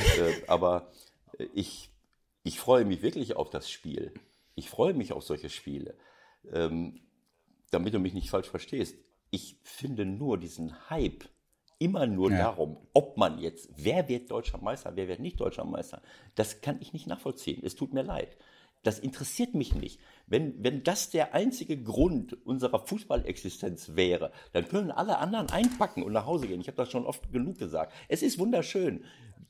aber ich, ich freue mich wirklich auf das Spiel. Ich freue mich auf solche Spiele. Ähm, damit du mich nicht falsch verstehst. Ich finde nur diesen Hype immer nur ja. darum, ob man jetzt, wer wird deutscher Meister, wer wird nicht deutscher Meister, das kann ich nicht nachvollziehen. Es tut mir leid. Das interessiert mich nicht. Wenn, wenn das der einzige Grund unserer Fußballexistenz wäre, dann können alle anderen einpacken und nach Hause gehen. Ich habe das schon oft genug gesagt. Es ist wunderschön.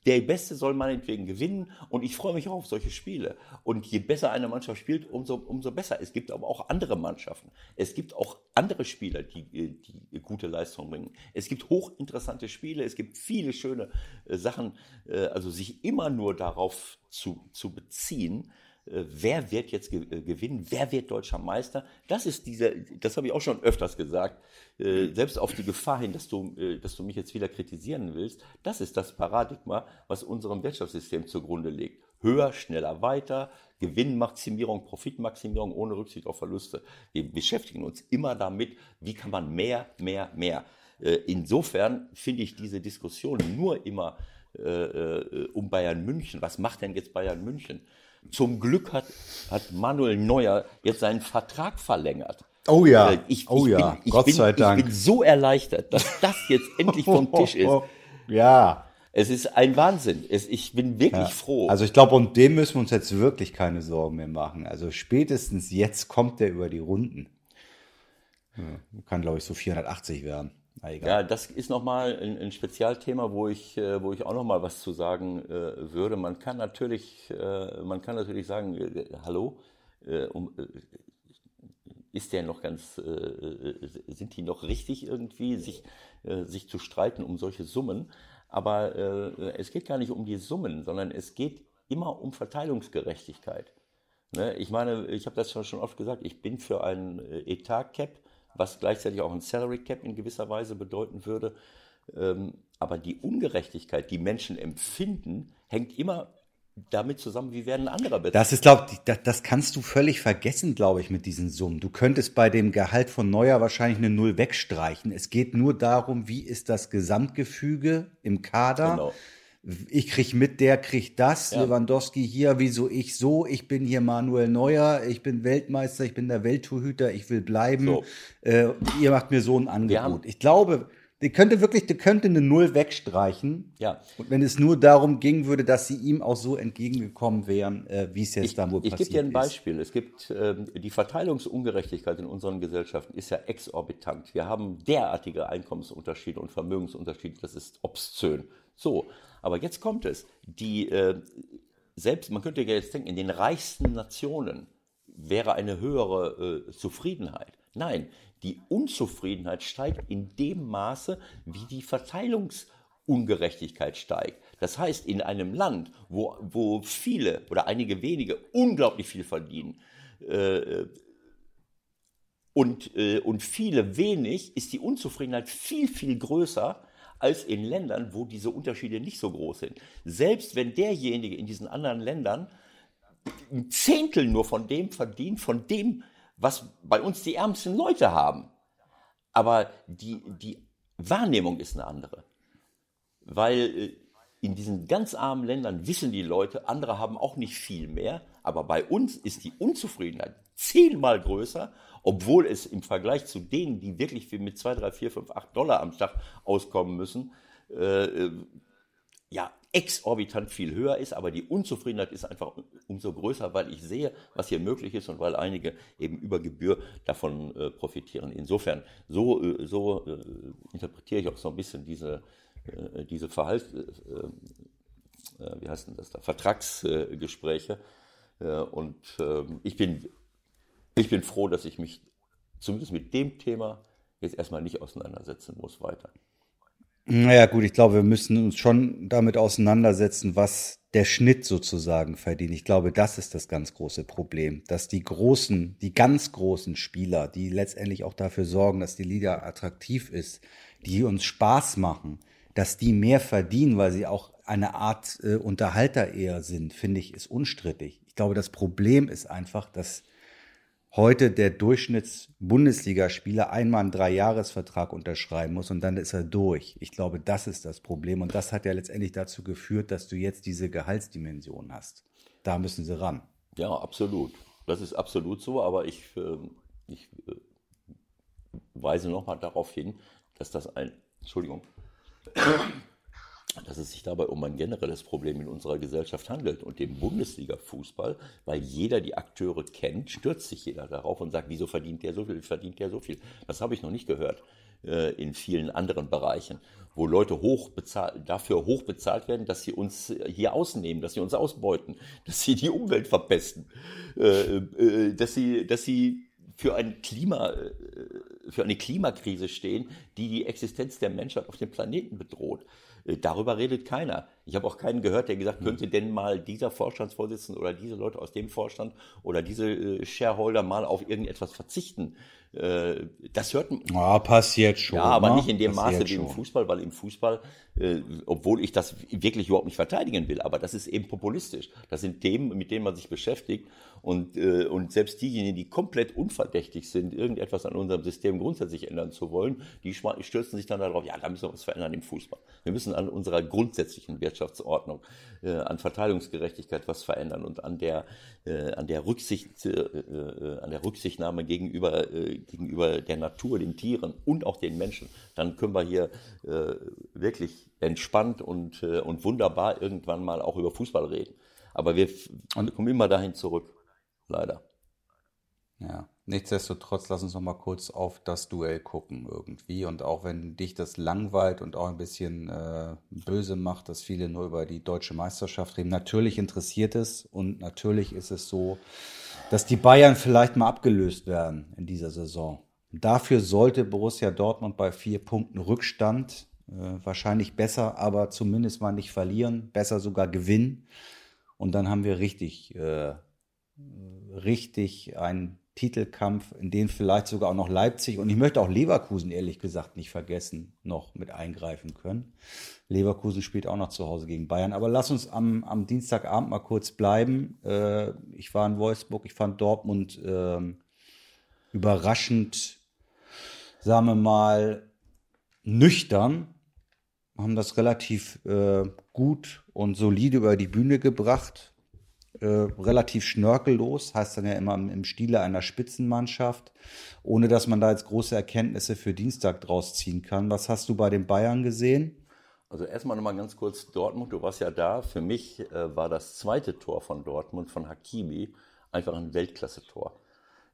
Der Beste soll meinetwegen gewinnen und ich freue mich auch auf solche Spiele. Und je besser eine Mannschaft spielt, umso, umso besser. Es gibt aber auch andere Mannschaften. Es gibt auch andere Spieler, die, die gute Leistung bringen. Es gibt hochinteressante Spiele, es gibt viele schöne äh, Sachen. Äh, also sich immer nur darauf zu, zu beziehen, äh, wer wird jetzt äh, gewinnen, wer wird deutscher Meister. Das ist diese, das habe ich auch schon öfters gesagt, äh, selbst auf die Gefahr hin, dass du, dass du mich jetzt wieder kritisieren willst, das ist das Paradigma, was unserem Wirtschaftssystem zugrunde liegt. Höher, schneller, weiter, Gewinnmaximierung, Profitmaximierung ohne Rücksicht auf Verluste. Wir beschäftigen uns immer damit, wie kann man mehr, mehr, mehr. Insofern finde ich diese Diskussion nur immer um Bayern München. Was macht denn jetzt Bayern München? Zum Glück hat, hat Manuel Neuer jetzt seinen Vertrag verlängert. Oh ja, äh, ich, oh ich ja, bin, ich Gott bin, sei Dank. Ich bin so erleichtert, dass das jetzt endlich vom [laughs] Tisch ist. Ja. Es ist ein Wahnsinn. Es, ich bin wirklich ja. froh. Also ich glaube, um dem müssen wir uns jetzt wirklich keine Sorgen mehr machen. Also spätestens jetzt kommt der über die Runden. Ja, kann, glaube ich, so 480 werden. Na, ja, das ist nochmal ein, ein Spezialthema, wo ich, äh, wo ich auch nochmal was zu sagen äh, würde. Man kann natürlich, äh, man kann natürlich sagen, äh, hallo, äh, um, äh, ist der noch ganz, sind die noch richtig irgendwie, sich, sich zu streiten um solche Summen? Aber es geht gar nicht um die Summen, sondern es geht immer um Verteilungsgerechtigkeit. Ne? Ich meine, ich habe das schon oft gesagt, ich bin für ein Etat-Cap was gleichzeitig auch ein Salary Cap in gewisser Weise bedeuten würde. Ähm, aber die Ungerechtigkeit, die Menschen empfinden, hängt immer damit zusammen, wie werden andere bezahlt. Das ist, glaube ich, das, das, kannst du völlig vergessen, glaube ich, mit diesen Summen. Du könntest bei dem Gehalt von Neuer wahrscheinlich eine Null wegstreichen. Es geht nur darum, wie ist das Gesamtgefüge im Kader. Genau ich krieg mit, der kriegt das, ja. Lewandowski hier, wieso ich so, ich bin hier Manuel Neuer, ich bin Weltmeister, ich bin der Welttorhüter, ich will bleiben. So. Äh, ihr macht mir so ein Angebot. Ich glaube, die könnte wirklich, die könnte eine Null wegstreichen. Ja. Und wenn es nur darum ging würde, dass sie ihm auch so entgegengekommen wären, äh, wie es jetzt ich, dann wohl ich passiert Ich gebe dir ein Beispiel. Es gibt ähm, die Verteilungsungerechtigkeit in unseren Gesellschaften ist ja exorbitant. Wir haben derartige Einkommensunterschiede und Vermögensunterschiede, das ist obszön. So, aber jetzt kommt es. Die, äh, selbst, man könnte ja jetzt denken, in den reichsten Nationen wäre eine höhere äh, Zufriedenheit. Nein, die Unzufriedenheit steigt in dem Maße, wie die Verteilungsungerechtigkeit steigt. Das heißt, in einem Land, wo, wo viele oder einige wenige unglaublich viel verdienen, äh, und, äh, und viele wenig, ist die Unzufriedenheit viel, viel größer als in Ländern, wo diese Unterschiede nicht so groß sind. Selbst wenn derjenige in diesen anderen Ländern ein Zehntel nur von dem verdient, von dem, was bei uns die ärmsten Leute haben. Aber die, die Wahrnehmung ist eine andere. Weil äh, in diesen ganz armen Ländern wissen die Leute, andere haben auch nicht viel mehr, aber bei uns ist die Unzufriedenheit zehnmal größer obwohl es im Vergleich zu denen, die wirklich mit 2, 3, 4, 5, 8 Dollar am Tag auskommen müssen, äh, äh, ja, exorbitant viel höher ist, aber die Unzufriedenheit ist einfach umso größer, weil ich sehe, was hier möglich ist und weil einige eben über Gebühr davon äh, profitieren. Insofern, so, äh, so äh, interpretiere ich auch so ein bisschen diese, äh, diese Verhalt, wie heißt denn das da, Vertragsgespräche. und ähm, ich bin ich bin froh, dass ich mich zumindest mit dem Thema jetzt erstmal nicht auseinandersetzen muss weiter. Naja, gut, ich glaube, wir müssen uns schon damit auseinandersetzen, was der Schnitt sozusagen verdient. Ich glaube, das ist das ganz große Problem, dass die großen, die ganz großen Spieler, die letztendlich auch dafür sorgen, dass die Liga attraktiv ist, die uns Spaß machen, dass die mehr verdienen, weil sie auch eine Art äh, Unterhalter eher sind, finde ich, ist unstrittig. Ich glaube, das Problem ist einfach, dass heute der Durchschnitts-Bundesligaspieler einmal einen Dreijahresvertrag unterschreiben muss und dann ist er durch. Ich glaube, das ist das Problem und das hat ja letztendlich dazu geführt, dass du jetzt diese Gehaltsdimension hast. Da müssen sie ran. Ja, absolut. Das ist absolut so, aber ich, ähm, ich äh, weise nochmal darauf hin, dass das ein, Entschuldigung, dass es sich dabei um ein generelles Problem in unserer Gesellschaft handelt. Und dem Bundesliga-Fußball, weil jeder die Akteure kennt, stürzt sich jeder darauf und sagt, wieso verdient der so viel, verdient der so viel. Das habe ich noch nicht gehört äh, in vielen anderen Bereichen, wo Leute hoch bezahlt, dafür hoch bezahlt werden, dass sie uns hier ausnehmen, dass sie uns ausbeuten, dass sie die Umwelt verpesten, äh, äh, dass sie, dass sie für ein Klima, äh, für eine Klimakrise stehen, die die Existenz der Menschheit auf dem Planeten bedroht. Äh, darüber redet keiner. Ich habe auch keinen gehört, der gesagt, könnte denn mal dieser Vorstandsvorsitzende oder diese Leute aus dem Vorstand oder diese äh, Shareholder mal auf irgendetwas verzichten. Äh, das hört ja, passiert schon. Ja, aber ne? nicht in dem passiert Maße wie im Fußball, weil im Fußball, obwohl ich das wirklich überhaupt nicht verteidigen will, aber das ist eben populistisch. Das sind Themen, mit denen man sich beschäftigt und, und selbst diejenigen, die komplett unverdächtig sind, irgendetwas an unserem System grundsätzlich ändern zu wollen, die stürzen sich dann darauf, ja, da müssen wir was verändern im Fußball. Wir müssen an unserer grundsätzlichen Wirtschaftsordnung, äh, an Verteilungsgerechtigkeit was verändern und an der, äh, an der Rücksicht, äh, äh, an der Rücksichtnahme gegenüber äh, gegenüber der Natur, den Tieren und auch den Menschen, dann können wir hier äh, wirklich entspannt und, und wunderbar irgendwann mal auch über Fußball reden. Aber wir, wir kommen immer dahin zurück, leider. Ja, nichtsdestotrotz, lass uns noch mal kurz auf das Duell gucken irgendwie. Und auch wenn dich das langweilt und auch ein bisschen äh, böse macht, dass viele nur über die deutsche Meisterschaft reden, natürlich interessiert es und natürlich ist es so, dass die Bayern vielleicht mal abgelöst werden in dieser Saison. Dafür sollte Borussia Dortmund bei vier Punkten Rückstand äh, wahrscheinlich besser, aber zumindest mal nicht verlieren, besser sogar gewinnen. Und dann haben wir richtig, äh, richtig einen Titelkampf, in den vielleicht sogar auch noch Leipzig und ich möchte auch Leverkusen ehrlich gesagt nicht vergessen, noch mit eingreifen können. Leverkusen spielt auch noch zu Hause gegen Bayern. Aber lass uns am, am Dienstagabend mal kurz bleiben. Äh, ich war in Wolfsburg, ich fand Dortmund äh, überraschend, sagen wir mal, nüchtern. Haben das relativ äh, gut und solide über die Bühne gebracht äh, relativ schnörkellos, heißt dann ja immer im Stile einer Spitzenmannschaft, ohne dass man da jetzt große Erkenntnisse für Dienstag draus ziehen kann. Was hast du bei den Bayern gesehen? Also erstmal nochmal ganz kurz Dortmund, du warst ja da. Für mich äh, war das zweite Tor von Dortmund, von Hakimi, einfach ein Weltklasse-Tor.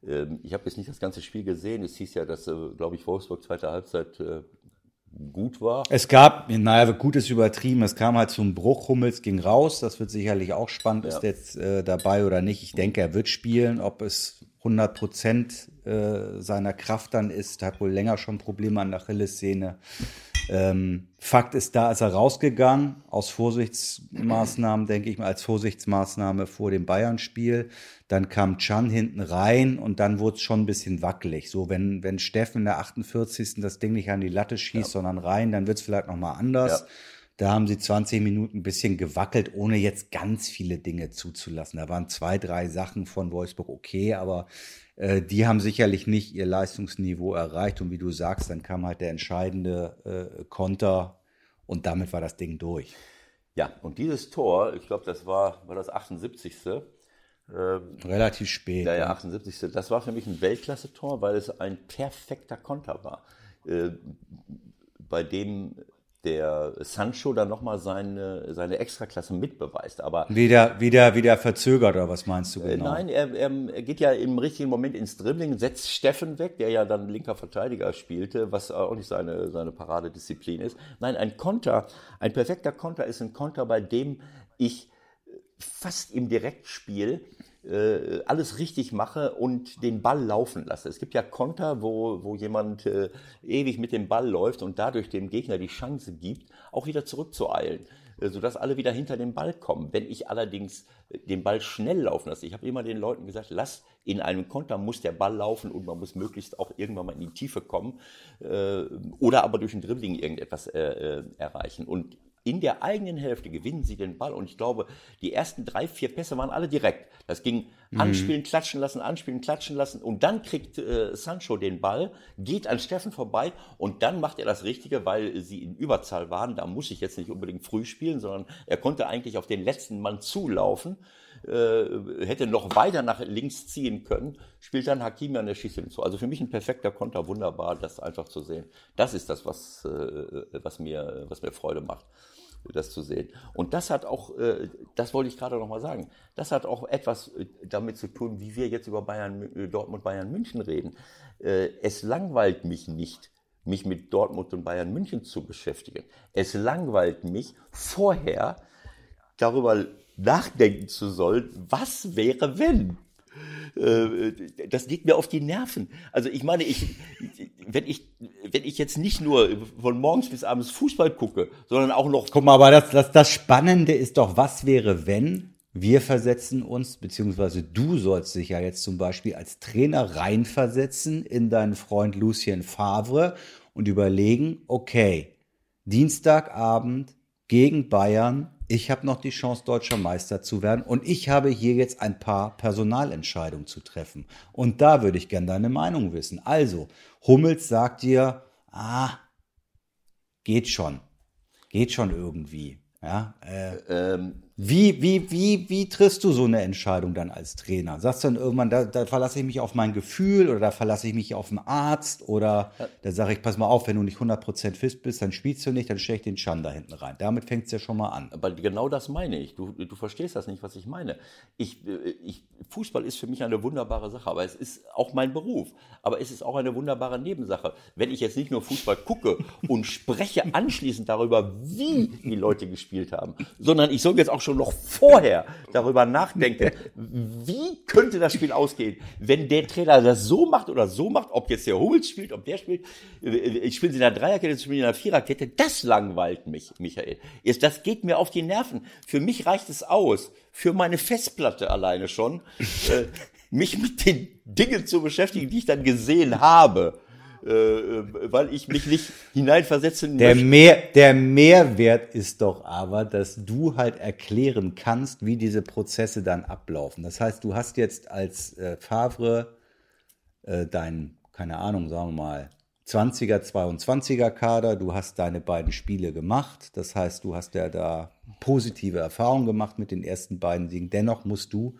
Ähm, ich habe jetzt nicht das ganze Spiel gesehen. Es hieß ja, dass, äh, glaube ich, Wolfsburg zweite Halbzeit äh, gut war. Es gab, naja, gut ist übertrieben, es kam halt zum Bruch, Hummels ging raus, das wird sicherlich auch spannend, ja. ist jetzt äh, dabei oder nicht. Ich denke, er wird spielen, ob es 100 Prozent äh, seiner Kraft dann ist, hat wohl länger schon Probleme an der Achillessehne. Ähm, Fakt ist, da ist er rausgegangen, aus Vorsichtsmaßnahmen, denke ich mal, als Vorsichtsmaßnahme vor dem Bayern-Spiel. Dann kam Chan hinten rein und dann wurde es schon ein bisschen wackelig. So, wenn, wenn Steffen in der 48. das Ding nicht an die Latte schießt, ja. sondern rein, dann wird es vielleicht nochmal anders. Ja. Da haben sie 20 Minuten ein bisschen gewackelt, ohne jetzt ganz viele Dinge zuzulassen. Da waren zwei, drei Sachen von Wolfsburg okay, aber die haben sicherlich nicht ihr Leistungsniveau erreicht. Und wie du sagst, dann kam halt der entscheidende äh, Konter und damit war das Ding durch. Ja, und dieses Tor, ich glaube, das war, war das 78. Ähm, Relativ spät. Ja, ja, 78. Das war für mich ein Weltklasse-Tor, weil es ein perfekter Konter war. Äh, bei dem der Sancho dann nochmal seine, seine Extraklasse mitbeweist. Aber wieder, wieder, wieder verzögert oder was meinst du äh, genau? Äh, nein, er, er geht ja im richtigen Moment ins Dribbling, setzt Steffen weg, der ja dann linker Verteidiger spielte, was auch nicht seine, seine Paradedisziplin ist. Nein, ein Konter, ein perfekter Konter ist ein Konter, bei dem ich fast im Direktspiel äh, alles richtig mache und den Ball laufen lasse. Es gibt ja Konter, wo, wo jemand äh, ewig mit dem Ball läuft und dadurch dem Gegner die Chance gibt, auch wieder zurückzueilen, äh, sodass alle wieder hinter den Ball kommen. Wenn ich allerdings den Ball schnell laufen lasse, ich habe immer den Leuten gesagt, lass in einem Konter muss der Ball laufen und man muss möglichst auch irgendwann mal in die Tiefe kommen äh, oder aber durch ein Dribbling irgendetwas äh, äh erreichen. Und in der eigenen Hälfte gewinnen sie den Ball. Und ich glaube, die ersten drei, vier Pässe waren alle direkt. Das ging mhm. anspielen, klatschen lassen, anspielen, klatschen lassen. Und dann kriegt äh, Sancho den Ball, geht an Steffen vorbei und dann macht er das Richtige, weil sie in Überzahl waren. Da muss ich jetzt nicht unbedingt früh spielen, sondern er konnte eigentlich auf den letzten Mann zulaufen äh, hätte noch weiter nach links ziehen können, spielt dann Hakimi an der Schieße hinzu. Also für mich ein perfekter Konter, wunderbar, das einfach zu sehen. Das ist das, was, äh, was, mir, was mir Freude macht. Das zu sehen. Und das hat auch, äh, das wollte ich gerade noch mal sagen, das hat auch etwas äh, damit zu tun, wie wir jetzt über Bayern, äh, Dortmund, Bayern, München reden. Es langweilt mich nicht, mich mit Dortmund und Bayern München zu beschäftigen. Es langweilt mich vorher darüber nachdenken zu sollen, was wäre wenn? Das geht mir auf die Nerven. Also ich meine, ich, wenn ich, wenn ich jetzt nicht nur von morgens bis abends Fußball gucke, sondern auch noch. Guck mal, aber das, das, das Spannende ist doch, was wäre, wenn wir versetzen uns, beziehungsweise du sollst dich ja jetzt zum Beispiel als Trainer reinversetzen in deinen Freund Lucien Favre und überlegen, okay, Dienstagabend gegen Bayern, ich habe noch die Chance, deutscher Meister zu werden und ich habe hier jetzt ein paar Personalentscheidungen zu treffen. Und da würde ich gerne deine Meinung wissen. Also, Hummels sagt dir, ah, geht schon, geht schon irgendwie. Ja, äh, ähm, wie, wie, wie, wie triffst du so eine Entscheidung dann als Trainer? Sagst du dann irgendwann, da, da verlasse ich mich auf mein Gefühl oder da verlasse ich mich auf den Arzt oder ja. da sage ich, pass mal auf, wenn du nicht 100% fit bist, dann spielst du nicht, dann stelle ich den Schan da hinten rein. Damit fängt es ja schon mal an. Aber genau das meine ich. Du, du verstehst das nicht, was ich meine. Ich, ich, Fußball ist für mich eine wunderbare Sache, aber es ist auch mein Beruf. Aber es ist auch eine wunderbare Nebensache. Wenn ich jetzt nicht nur Fußball gucke und spreche anschließend darüber, wie die Leute gespielt haben, sondern ich soll jetzt auch schon noch vorher darüber nachdenken, wie könnte das Spiel ausgehen, wenn der Trainer das so macht oder so macht, ob jetzt der Hummels spielt, ob der spielt, ich spiele in der Dreierkette, ich spiele in der Viererkette, das langweilt mich, Michael. Das geht mir auf die Nerven. Für mich reicht es aus, für meine Festplatte alleine schon, äh, mich mit den Dingen zu beschäftigen, die ich dann gesehen habe äh, äh, weil ich mich nicht hineinversetzen der möchte. Mehr, der Mehrwert ist doch aber, dass du halt erklären kannst, wie diese Prozesse dann ablaufen. Das heißt, du hast jetzt als äh, Favre äh, dein, keine Ahnung, sagen wir mal, 20er, 22er Kader, du hast deine beiden Spiele gemacht. Das heißt, du hast ja da positive Erfahrungen gemacht mit den ersten beiden Siegen. Dennoch musst du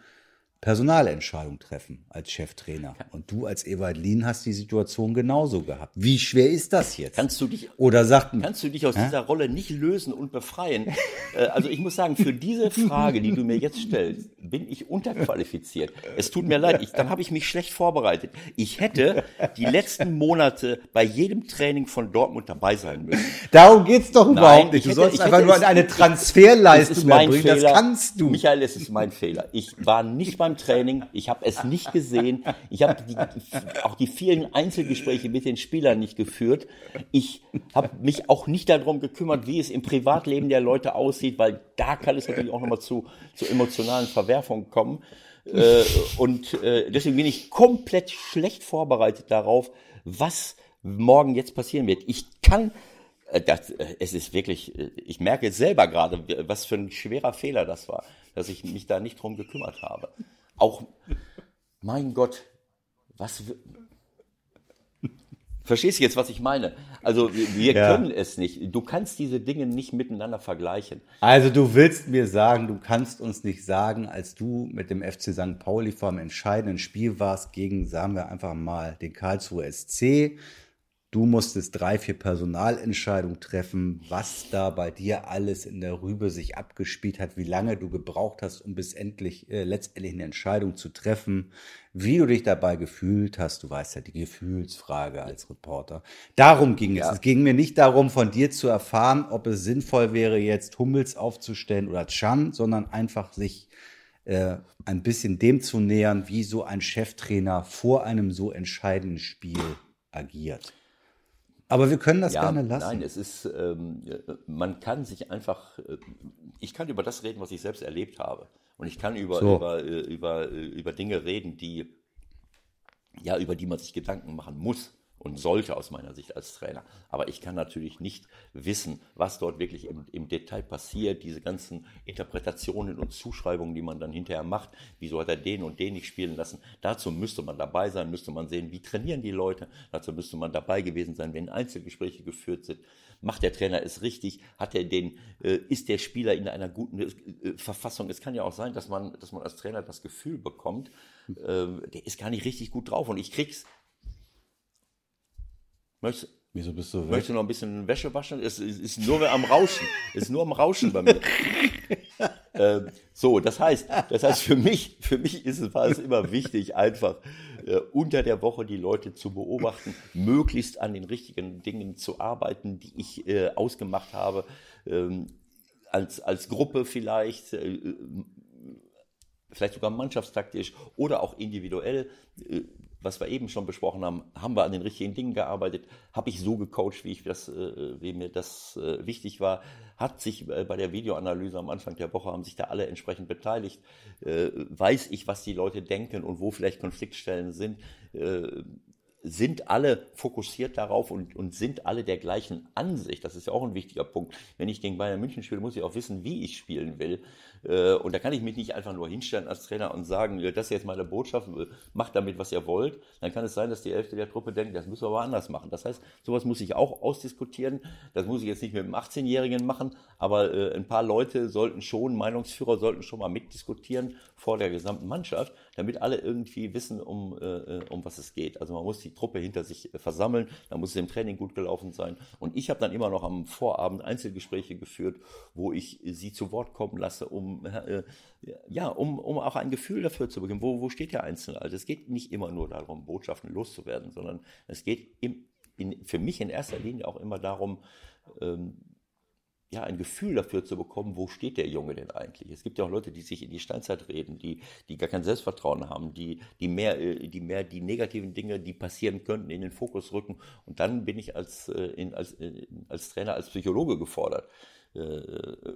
Personalentscheidung treffen als Cheftrainer. Und du als Ewald Lien hast die Situation genauso gehabt. Wie schwer ist das jetzt? Kannst du dich, oder sagt, kannst du dich aus hä? dieser Rolle nicht lösen und befreien? [laughs] Äh, also ich muss sagen, für diese Frage, die du mir jetzt stellst, bin ich unterqualifiziert. Es tut mir leid, ich, dann habe ich mich schlecht vorbereitet. Ich hätte die letzten Monate bei jedem Training von Dortmund dabei sein müssen. Darum geht's doch Nein, überhaupt nicht. Du hätte, sollst einfach nur eine Transferleistung erbringen. Fehler. Das kannst du. Michael, es ist mein Fehler. Ich war nicht beim Training. Ich habe es nicht gesehen. Ich habe auch die vielen Einzelgespräche mit den Spielern nicht geführt. Ich habe mich auch nicht darum gekümmert, wie es im Privatleben der Leute aussieht, weil da kann es natürlich auch nochmal zu, zu emotionalen Verwerfungen kommen. Äh, und äh, deswegen bin ich komplett schlecht vorbereitet darauf, was morgen jetzt passieren wird. Ich kann äh, das, es ist wirklich, ich merke jetzt selber gerade, was für ein schwerer Fehler das war, dass ich mich da nicht drum gekümmert habe. Auch, mein Gott, was. Verstehst du jetzt, was ich meine? Also wir ja. können es nicht. Du kannst diese Dinge nicht miteinander vergleichen. Also du willst mir sagen, du kannst uns nicht sagen, als du mit dem FC St. Pauli vor einem entscheidenden Spiel warst gegen, sagen wir einfach mal, den Karlsruhe SC, Du musstest drei, vier Personalentscheidungen treffen, was da bei dir alles in der Rübe sich abgespielt hat, wie lange du gebraucht hast, um bis endlich äh, letztendlich eine Entscheidung zu treffen, wie du dich dabei gefühlt hast. Du weißt ja die Gefühlsfrage als Reporter. Darum ging ja. es. Es ging mir nicht darum, von dir zu erfahren, ob es sinnvoll wäre, jetzt Hummels aufzustellen oder Chan, sondern einfach sich äh, ein bisschen dem zu nähern, wie so ein Cheftrainer vor einem so entscheidenden Spiel agiert. Aber wir können das ja, gerne lassen. Nein, es ist, ähm, man kann sich einfach, äh, ich kann über das reden, was ich selbst erlebt habe. Und ich kann über, so. über, äh, über, äh, über Dinge reden, die, ja, über die man sich Gedanken machen muss und sollte aus meiner Sicht als Trainer. Aber ich kann natürlich nicht wissen, was dort wirklich im, im, Detail passiert, diese ganzen Interpretationen und Zuschreibungen, die man dann hinterher macht. Wieso hat er den und den nicht spielen lassen? Dazu müsste man dabei sein, müsste man sehen, wie trainieren die Leute. Dazu müsste man dabei gewesen sein, wenn Einzelgespräche geführt sind. Macht der Trainer es richtig? Hat er den, äh, ist der Spieler in einer guten äh, Verfassung? Es kann ja auch sein, dass man, dass man als Trainer das Gefühl bekommt, äh, der ist gar nicht richtig gut drauf und ich krieg's Möchtest, Wieso bist du weg? Möchtest du noch ein bisschen Wäsche waschen? Es ist, ist nur am Rauschen. Es ist nur am Rauschen bei mir. [laughs] ähm, so, das heißt, das heißt für mich, für mich ist es, war es immer wichtig, einfach äh, unter der Woche die Leute zu beobachten, möglichst an den richtigen Dingen zu arbeiten, die ich äh, ausgemacht habe, ähm, als, als Gruppe vielleicht, äh, vielleicht sogar mannschaftstaktisch oder auch individuell. Äh, was wir eben schon besprochen haben, haben wir an den richtigen Dingen gearbeitet, habe ich so gecoacht, wie, ich das, äh, wie mir das äh, wichtig war, hat sich bei der Videoanalyse am Anfang der Woche, haben sich da alle entsprechend beteiligt, weiß ich, was die Leute denken und wo vielleicht Konfliktstellen sind, sind alle fokussiert darauf und, und sind alle der gleichen Ansicht. Das ist ja auch ein wichtiger Punkt. Wenn ich gegen Bayern München spiele, muss ich auch wissen, wie ich spielen will. Äh, und da kann ich mich nicht einfach nur hinstellen als Trainer und sagen, das ist jetzt meine Botschaft, macht damit, was ihr wollt. Dann kann es sein, dass die Hälfte der Truppe denkt, das müssen wir aber anders machen. Das heißt, sowas muss ich auch ausdiskutieren. Das muss ich jetzt nicht mit einem 18-Jährigen machen, aber äh, ein paar Leute sollten schon, Meinungsführer sollten schon mal mitdiskutieren vor der gesamten Mannschaft, damit alle irgendwie wissen, um, äh, um was es geht. Also man muss die Truppe hinter sich versammeln, da muss es im Training gut gelaufen sein. Und ich habe dann immer noch am Vorabend Einzelgespräche geführt, wo ich sie zu Wort kommen lasse, um äh, ja, um, um auch ein Gefühl dafür zu bekommen, wo, wo steht der Einzelne. Also es geht nicht immer nur darum, Botschaften loszuwerden, sondern es geht im, in, für mich in erster Linie auch immer darum, ähm, ja, ein Gefühl dafür zu bekommen, wo steht der Junge denn eigentlich? Es gibt ja auch Leute, die sich in die Steinzeit reden, die, die gar kein Selbstvertrauen haben, die, die, mehr, äh, die mehr die negativen Dinge, die passieren könnten, in den Fokus rücken. Und dann bin ich als, äh, in, als, als Trainer, als Psychologe gefordert, äh,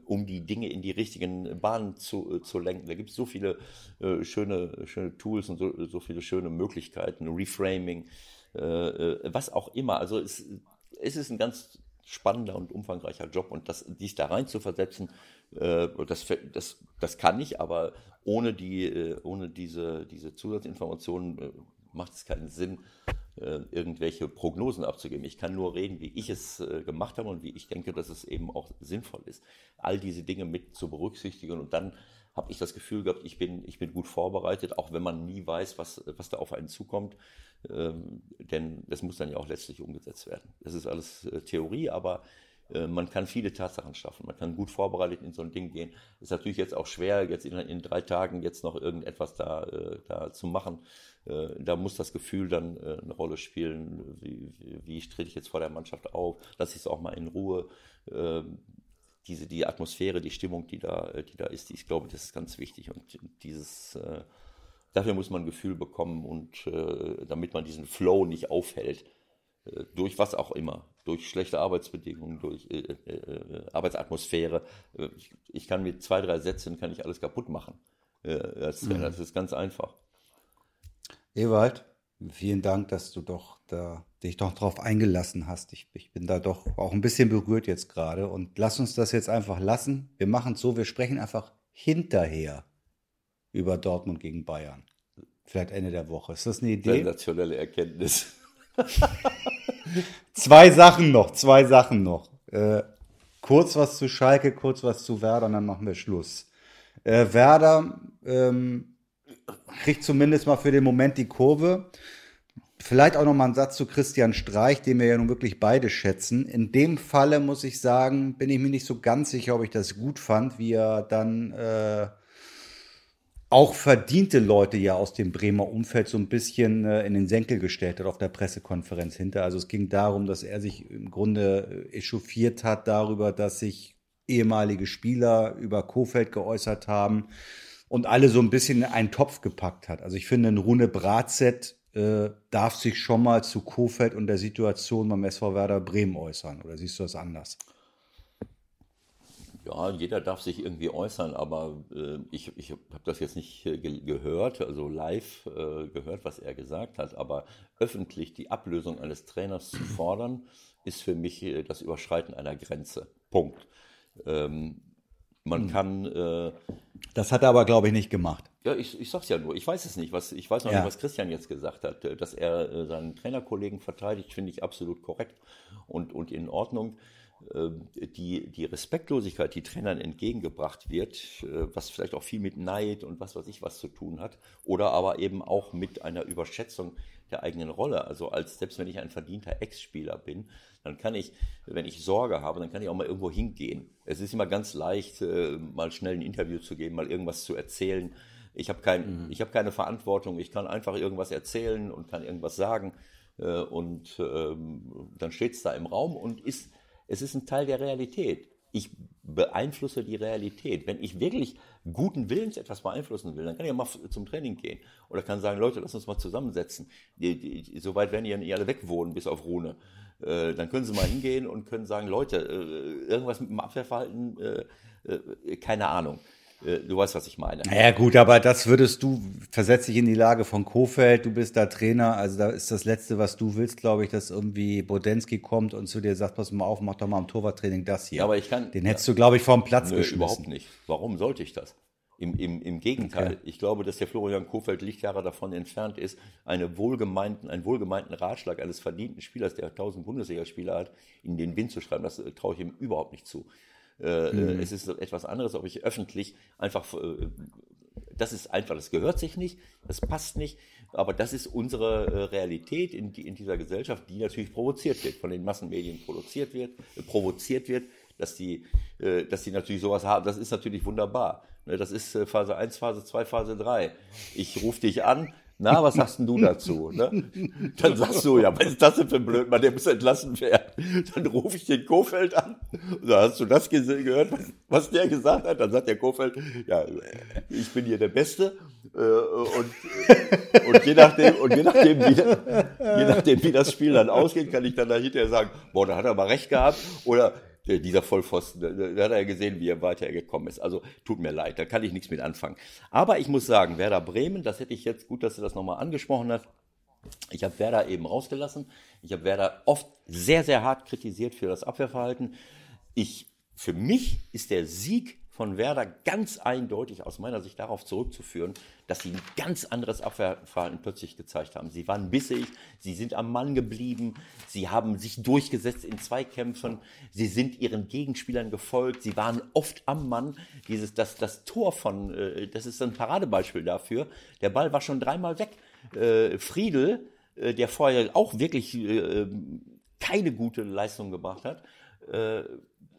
um die Dinge in die richtigen Bahnen zu, äh, zu lenken. Da gibt es so viele äh, schöne, schöne Tools und so, so viele schöne Möglichkeiten, Reframing, äh, äh, was auch immer. Also es, es ist ein ganz spannender und umfangreicher Job und das, dies da rein zu versetzen, äh, das, das, das kann ich, aber ohne, die, ohne diese, diese Zusatzinformationen macht es keinen Sinn, äh, irgendwelche Prognosen abzugeben. Ich kann nur reden, wie ich es äh, gemacht habe und wie ich denke, dass es eben auch sinnvoll ist, all diese Dinge mit zu berücksichtigen. Und dann habe ich das Gefühl gehabt, ich bin, ich bin gut vorbereitet, auch wenn man nie weiß, was, was da auf einen zukommt. Ähm, denn das muss dann ja auch letztlich umgesetzt werden. Das ist alles äh, Theorie, aber äh, man kann viele Tatsachen schaffen. Man kann gut vorbereitet in so ein Ding gehen. Ist natürlich jetzt auch schwer, jetzt in, in drei Tagen jetzt noch irgendetwas da, äh, da zu machen. Äh, da muss das Gefühl dann äh, eine Rolle spielen. Wie, wie, wie trete ich jetzt vor der Mannschaft auf? Lass ich es auch mal in Ruhe. Ähm, diese, die Atmosphäre, die Stimmung, die da, die da ist, ich glaube, das ist ganz wichtig. Und dieses, äh, dafür muss man ein Gefühl bekommen und äh, damit man diesen Flow nicht aufhält äh, durch was auch immer, durch schlechte Arbeitsbedingungen, durch äh, äh, äh Arbeitsatmosphäre. Ich, ich, kann mit zwei, drei Sätzen kann ich alles kaputt machen. Trainer. Mhm. Das ist ganz einfach. Ewald, vielen Dank, dass du doch da dich doch darauf eingelassen hast. Ich, ich, bin da doch auch ein bisschen berührt jetzt gerade und lass uns das jetzt einfach lassen. Wir machen es so, wir sprechen einfach hinterher über Dortmund gegen Bayern. Vielleicht Ende der Woche. Ist das eine Idee? Sensationelle Erkenntnis. [laughs] zwei Sachen noch, zwei Sachen noch. Äh, kurz was zu Schalke, kurz was zu Werder und dann machen wir Schluss. Äh, Werder ähm, kriegt zumindest mal für den Moment die Kurve. Vielleicht auch noch mal ein Satz zu Christian Streich, den wir ja nun wirklich beide schätzen. In dem Falle muss ich sagen, bin ich mir nicht so ganz sicher, ob ich das gut fand, wie er dann äh, auch verdiente Leute ja aus dem Bremer Umfeld so ein bisschen äh, in den Senkel gestellt hat auf der Pressekonferenz hinter. Also es ging darum, dass er sich im Grunde äh, echauffiert hat darüber, dass sich ehemalige Spieler über Kofeld geäußert haben und alle so ein bisschen in einen Topf gepackt hat. Also ich finde, ein Rune Bratzett äh, darf sich schon mal zu Kofeld und der Situation beim SV Werder Bremen äußern. Oder siehst du das anders? Ja, jeder darf sich irgendwie äußern, aber äh, ich, ich habe das jetzt nicht äh, ge gehört, also live äh, gehört, was er gesagt hat, aber öffentlich die Ablösung eines Trainers zu fordern, ist für mich äh, das Überschreiten einer Grenze. Punkt. Ähm, man hm. kann. Äh, das hat er aber, glaube ich, nicht gemacht. Ja, ich, ich sag's ja nur. Ich weiß es nicht. Was, ich weiß noch ja. nicht, was Christian jetzt gesagt hat. Dass er äh, seinen Trainerkollegen verteidigt, finde ich absolut korrekt und, und in Ordnung. Ähm, die, die Respektlosigkeit, die Trainern entgegengebracht wird, äh, was vielleicht auch viel mit Neid und was weiß ich was zu tun hat, oder aber eben auch mit einer Überschätzung der eigenen Rolle. Also als selbst wenn ich ein verdienter Ex-Spieler bin, dann kann ich, wenn ich Sorge habe, dann kann ich auch mal irgendwo hingehen. Es ist immer ganz leicht, äh, mal schnell ein Interview zu geben, mal irgendwas zu erzählen. Ich habe kein, mhm. ich habe keine Verantwortung. Ich kann einfach irgendwas erzählen und kann irgendwas sagen. Äh, und ähm, dann steht es da im Raum und ist es ist ein Teil der Realität. Ich beeinflusse die Realität. Wenn ich wirklich guten Willens etwas beeinflussen will, dann kann ich auch mal zum Training gehen. Oder kann sagen, Leute, lass uns mal zusammensetzen. Die, die, so weit werden ja nicht alle wegwohnen, bis auf Rune. Äh, dann können sie mal hingehen und können sagen, Leute, äh, irgendwas mit dem Abwehrverhalten, äh, äh keine Ahnung. Äh, du weißt, was ich meine. Ja gut, aber das würdest du, versetz dich in die Lage von Kofeld, du bist da Trainer, also da ist das Letzte, was du willst, glaube ich, dass irgendwie Bodensky kommt und zu dir sagt, pass mal auf, mach doch mal am Torwarttraining das hier. Ja, aber ich kann. Den hättest du, glaube ich, vom Platz Nö, geschmissen. überhaupt nicht. Warum sollte ich das? Im, im, Im Gegenteil, okay. ich glaube, dass der Florian Kofeld Lichtjahre davon entfernt ist, eine wohlgemeinten, einen wohlgemeinten Ratschlag eines verdienten Spielers, der 1000 Bundesligaspieler hat, in den Wind zu schreiben. Das äh, traue ich ihm überhaupt nicht zu. Äh, mhm. Es ist etwas anderes, ob ich öffentlich einfach, äh, das ist einfach, das gehört sich nicht, das passt nicht, aber das ist unsere äh, Realität in, in dieser Gesellschaft, die natürlich provoziert wird, von den Massenmedien produziert wird, provoziert wird, dass die, dass die natürlich sowas haben, das ist natürlich wunderbar. Ne, das ist Phase 1, Phase 2, Phase 3. Ich rufe dich an, na, was sagst denn du dazu? Ne? Dann sagst du, ja, was ist das denn für ein Blödmann, der muss entlassen werden. Dann rufe ich den Kofeld an. Und dann hast du das gehört, was, der gesagt hat? Dann sagt der Kofeld, ja, ich bin hier der Beste. Äh, und, und, je nachdem, und je nachdem, wie, je nachdem, wie das Spiel dann ausgeht, kann ich dann dahinter sagen, boah, da hat er mal recht gehabt. Oder dieser Vollpfosten, da, hat er gesehen, wie er weitergekommen ist. Also tut mir leid, da kann ich nichts mit anfangen. Aber ich muss sagen, Werder Bremen, das hätte ich jetzt gut, dass du das nochmal angesprochen hast. Ich habe Werder eben rausgelassen. Ich habe Werder oft sehr, sehr hart kritisiert für das Abwehrverhalten. Ich, für mich ist der Sieg von Werder ganz eindeutig aus meiner Sicht darauf zurückzuführen, dass sie ein ganz anderes Abwehrverhalten plötzlich gezeigt haben. Sie waren bissig, sie sind am Mann geblieben, sie haben sich durchgesetzt in Zweikämpfen, sie sind ihren Gegenspielern gefolgt, sie waren oft am Mann. Dieses, das, das Tor von, äh, das ist ein Paradebeispiel dafür. Der Ball war schon dreimal weg. Äh, Friedel, äh, der vorher auch wirklich keine gute Leistung gebracht hat,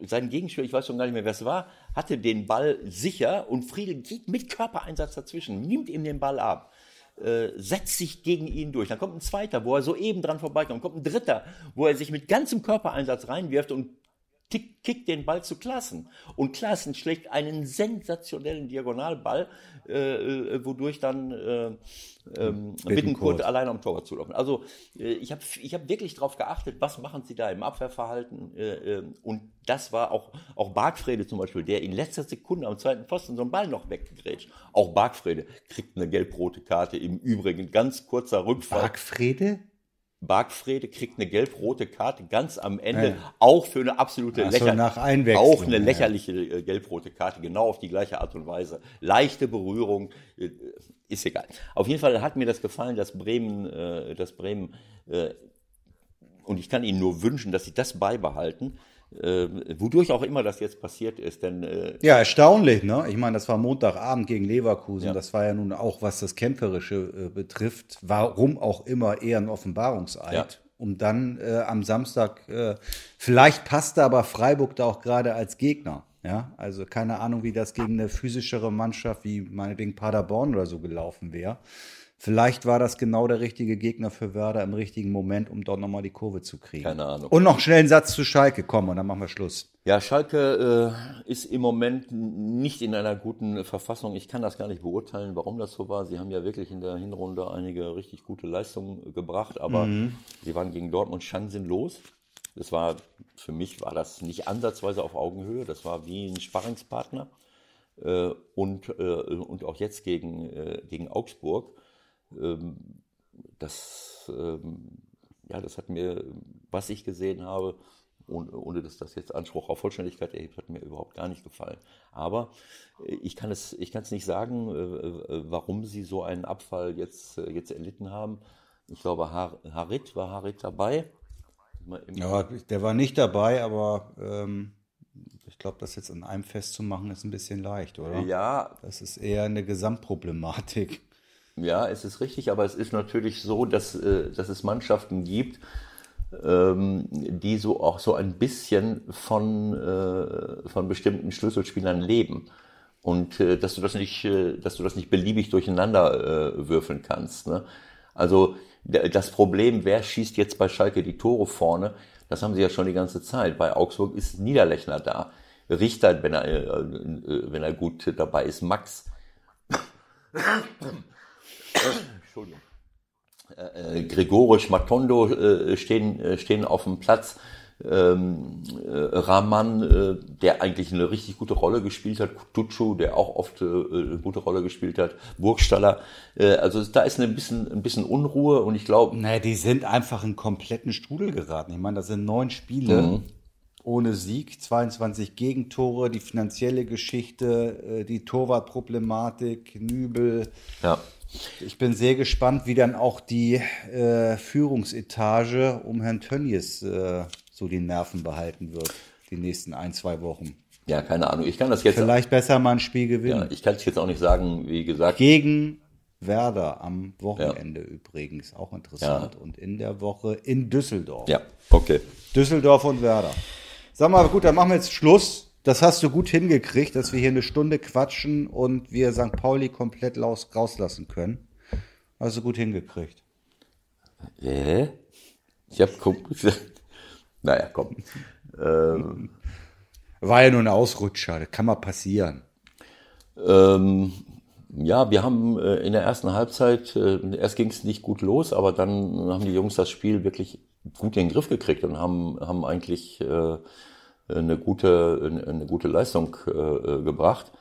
sein Gegenspieler, ich weiß schon gar nicht mehr, wer es war, hatte den Ball sicher und Friedel geht mit Körpereinsatz dazwischen, nimmt ihm den Ball ab, äh, setzt sich gegen ihn durch. Dann kommt ein zweiter, wo er soeben dran vorbeikommt, kommt ein dritter, wo er sich mit ganzem Körpereinsatz reinwirft und kickt den Ball zu Klassen. Und Klassen schlägt einen sensationellen Diagonalball, äh, äh, wodurch dann äh, ähm, Bittenkurt allein am Tor zulaufen. Also äh, ich habe ich hab wirklich darauf geachtet, was machen sie da im Abwehrverhalten. Äh, äh, und das war auch, auch Bargfrede zum Beispiel, der in letzter Sekunde am zweiten Pfosten so einen Ball noch weggegrätscht. Auch Bargfrede kriegt eine gelb-rote Karte. Im Übrigen ganz kurzer Rückfall. Bargfrede? Bargfrede kriegt eine gelb-rote Karte ganz am Ende, ja. auch für eine absolute also lächerliche, auch eine lächerliche ja. gelb-rote Karte, genau auf die gleiche Art und Weise. Leichte Berührung, äh, ist egal. Auf jeden Fall hat mir das gefallen, dass Bremen, äh, dass Bremen, äh, und ich kann Ihnen nur wünschen, dass Sie das beibehalten, äh, wodurch auch immer das jetzt passiert ist. Denn, äh, ja, erstaunlich, ne? Ich meine, das war Montagabend gegen Leverkusen. Ja. Das war ja nun auch, was das Kämpferische äh, betrifft, warum auch immer eher ein Offenbarungseid. Ja. Um dann äh, am Samstag, äh, vielleicht passte aber Freiburg da auch gerade als Gegner. Ja, also keine Ahnung, wie das gegen eine physischere Mannschaft wie meinetwegen Paderborn oder so gelaufen wäre. Vielleicht war das genau der richtige Gegner für Werder im richtigen Moment, um dort nochmal die Kurve zu kriegen. Keine Ahnung. Und noch schnell einen Satz zu Schalke kommen und dann machen wir Schluss. Ja, Schalke äh, ist im Moment nicht in einer guten Verfassung. Ich kann das gar nicht beurteilen, warum das so war. Sie haben ja wirklich in der Hinrunde einige richtig gute Leistungen gebracht, aber mhm. sie waren gegen Dortmund schanzenlos. Das war, für mich war das nicht ansatzweise auf Augenhöhe. Das war wie ein Sparringspartner. Äh, und, äh, und auch jetzt gegen, äh, gegen Augsburg ähm, das, ähm, ja, das hat mir, was ich gesehen habe, ohne, dass das jetzt Anspruch auf Vollständigkeit erhebt, hat mir überhaupt gar nicht gefallen. Aber äh, ich kann es, ich kann es nicht sagen, äh, warum sie so einen Abfall jetzt, äh, jetzt erlitten haben. Ich glaube, Harit war Harit dabei. Ja, der war nicht dabei, aber ähm, ich glaube, das jetzt an einem festzumachen, ist ein bisschen leicht, oder? Ja. Das ist eher eine Gesamtproblematik. Ja, es ist richtig, aber es ist natürlich so, dass, äh, dass es Mannschaften gibt, ähm, die so auch so ein bisschen von, äh, von bestimmten Schlüsselspielern leben. Und äh, dass du das nicht, dass du das nicht beliebig durcheinander würfeln kannst. Ne? Also das Problem, wer schießt jetzt bei Schalke die Tore vorne, das haben sie ja schon die ganze Zeit. Bei Augsburg ist Niederlechner da. Richter, wenn er, wenn er gut dabei ist, Max. Entschuldigung. Äh, Gregorisch, Matondo äh, stehen, äh, stehen auf dem Platz. Ähm, äh, Rahman, äh, der eigentlich eine richtig gute Rolle gespielt hat, Tuccio, der auch oft äh, eine gute Rolle gespielt hat, Burgstaller. Äh, also da ist ein bisschen, ein bisschen Unruhe und ich glaube. Naja, die sind einfach in kompletten Strudel geraten. Ich meine, das sind neun Spiele. Mhm ohne Sieg, 22 Gegentore, die finanzielle Geschichte, äh, die Torwartproblematik, Nübel. Ja. Ich bin sehr gespannt, wie dann auch die äh, Führungsetage um Herrn Tönnies äh, so die Nerven behalten wird, die nächsten ein, zwei Wochen. Ja, keine Ahnung. Ich kann das jetzt. Vielleicht besser mal ein Spiel gewinnen. Ja, ich kann es jetzt auch nicht sagen, wie gesagt. Gegen Werder am Wochenende ja. übrigens, auch interessant. Ja. Und in der Woche in Düsseldorf. Ja, okay. Düsseldorf und Werder. Sag mal, gut, dann machen wir jetzt Schluss. Das hast du gut hingekriegt, dass wir hier eine Stunde quatschen und wir St. Pauli komplett raus, rauslassen können. Hast du gut hingekriegt. Hä? Ich hab gesagt. Naja, komm. ähm, War ja nur ein Ausrutscher, das kann mal passieren. Ähm, ja, wir haben äh, in der ersten Halbzeit, äh, erst ging es nicht gut los, aber dann haben die Jungs das Spiel wirklich gut in den Griff gekriegt und haben, haben eigentlich äh, eine gute, eine gute Leistung äh, gebracht.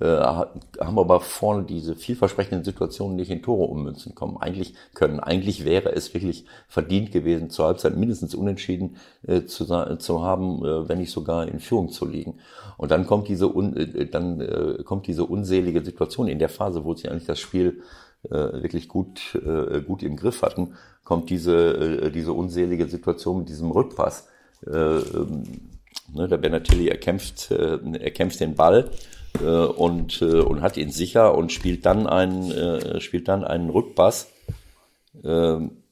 Äh, haben aber vorne diese vielversprechenden Situationen nicht in Tore ummünzen kommen. Eigentlich können, eigentlich wäre es wirklich verdient gewesen, zur Halbzeit mindestens unentschieden äh, zu, zu haben, äh, wenn nicht sogar in Führung zu liegen. Und dann kommt diese, un, äh, dann äh, kommt diese unselige Situation in der Phase, wo sie eigentlich das Spiel wirklich gut, gut im Griff hatten, kommt diese, diese unselige Situation mit diesem Rückpass. Äh, ähm, Ne, der Benatelli erkämpft, äh, erkämpft den Ball äh, und, äh, und hat ihn sicher und spielt dann einen, äh, spielt dann einen Rückpass. Ähm,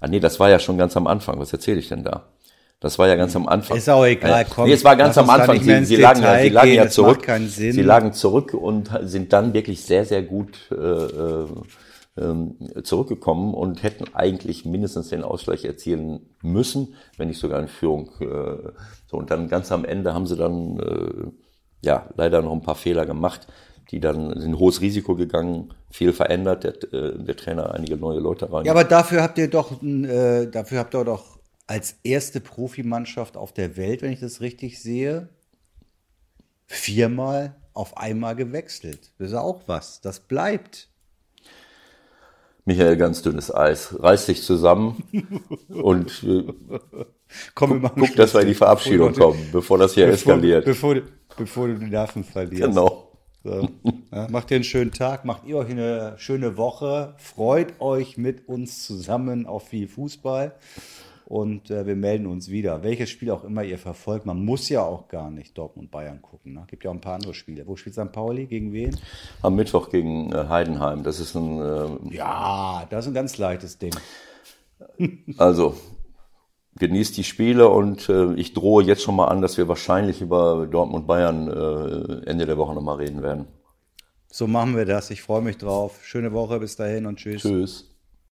ah nee, das war ja schon ganz am Anfang. Was erzähle ich denn da? Das war ja ganz am Anfang. Ist auch egal, komm. Nee, es war ganz am Anfang. Sie, sie, lagen, ja, sie lagen ja zurück. Sie lagen zurück und sind dann wirklich sehr, sehr gut äh, äh zurückgekommen und hätten eigentlich mindestens den Ausgleich erzielen müssen, wenn nicht sogar in Führung. Äh, so und dann ganz am Ende haben sie dann äh, ja leider noch ein paar Fehler gemacht, die dann in hohes Risiko gegangen, viel verändert, der, äh, der Trainer einige neue Leute rein. Ja, aber dafür habt ihr doch, dafür habt ihr doch als erste Profimannschaft auf der Welt, wenn ich das richtig sehe, viermal auf einmal gewechselt. Das ist auch was. Das bleibt. Michael, ganz dünnes Eis. Reiß dich zusammen [laughs] und äh, Komm, guck, guck dass wir in die Verabschiedung bevor kommen, bevor das hier bevor, eskaliert. Bevor, bevor du die Nerven verlierst. Genau. So. Ja, macht ihr einen schönen Tag, macht ihr euch eine schöne Woche, freut euch mit uns zusammen auf viel Fußball und äh, wir melden uns wieder. Welches Spiel auch immer ihr verfolgt, man muss ja auch gar nicht Dortmund Bayern gucken. Ne? Gibt ja auch ein paar andere Spiele. Wo spielt St. Pauli? Gegen wen? Am Mittwoch gegen äh, Heidenheim. Das ist ein. Äh, ja, das ist ein ganz leichtes Ding. [laughs] Also, genießt die Spiele und äh, ich drohe jetzt schon mal an, dass wir wahrscheinlich über Dortmund Bayern äh, Ende der Woche nochmal reden werden. So machen wir das. Ich freue mich drauf. Schöne Woche, bis dahin und tschüss. Tschüss.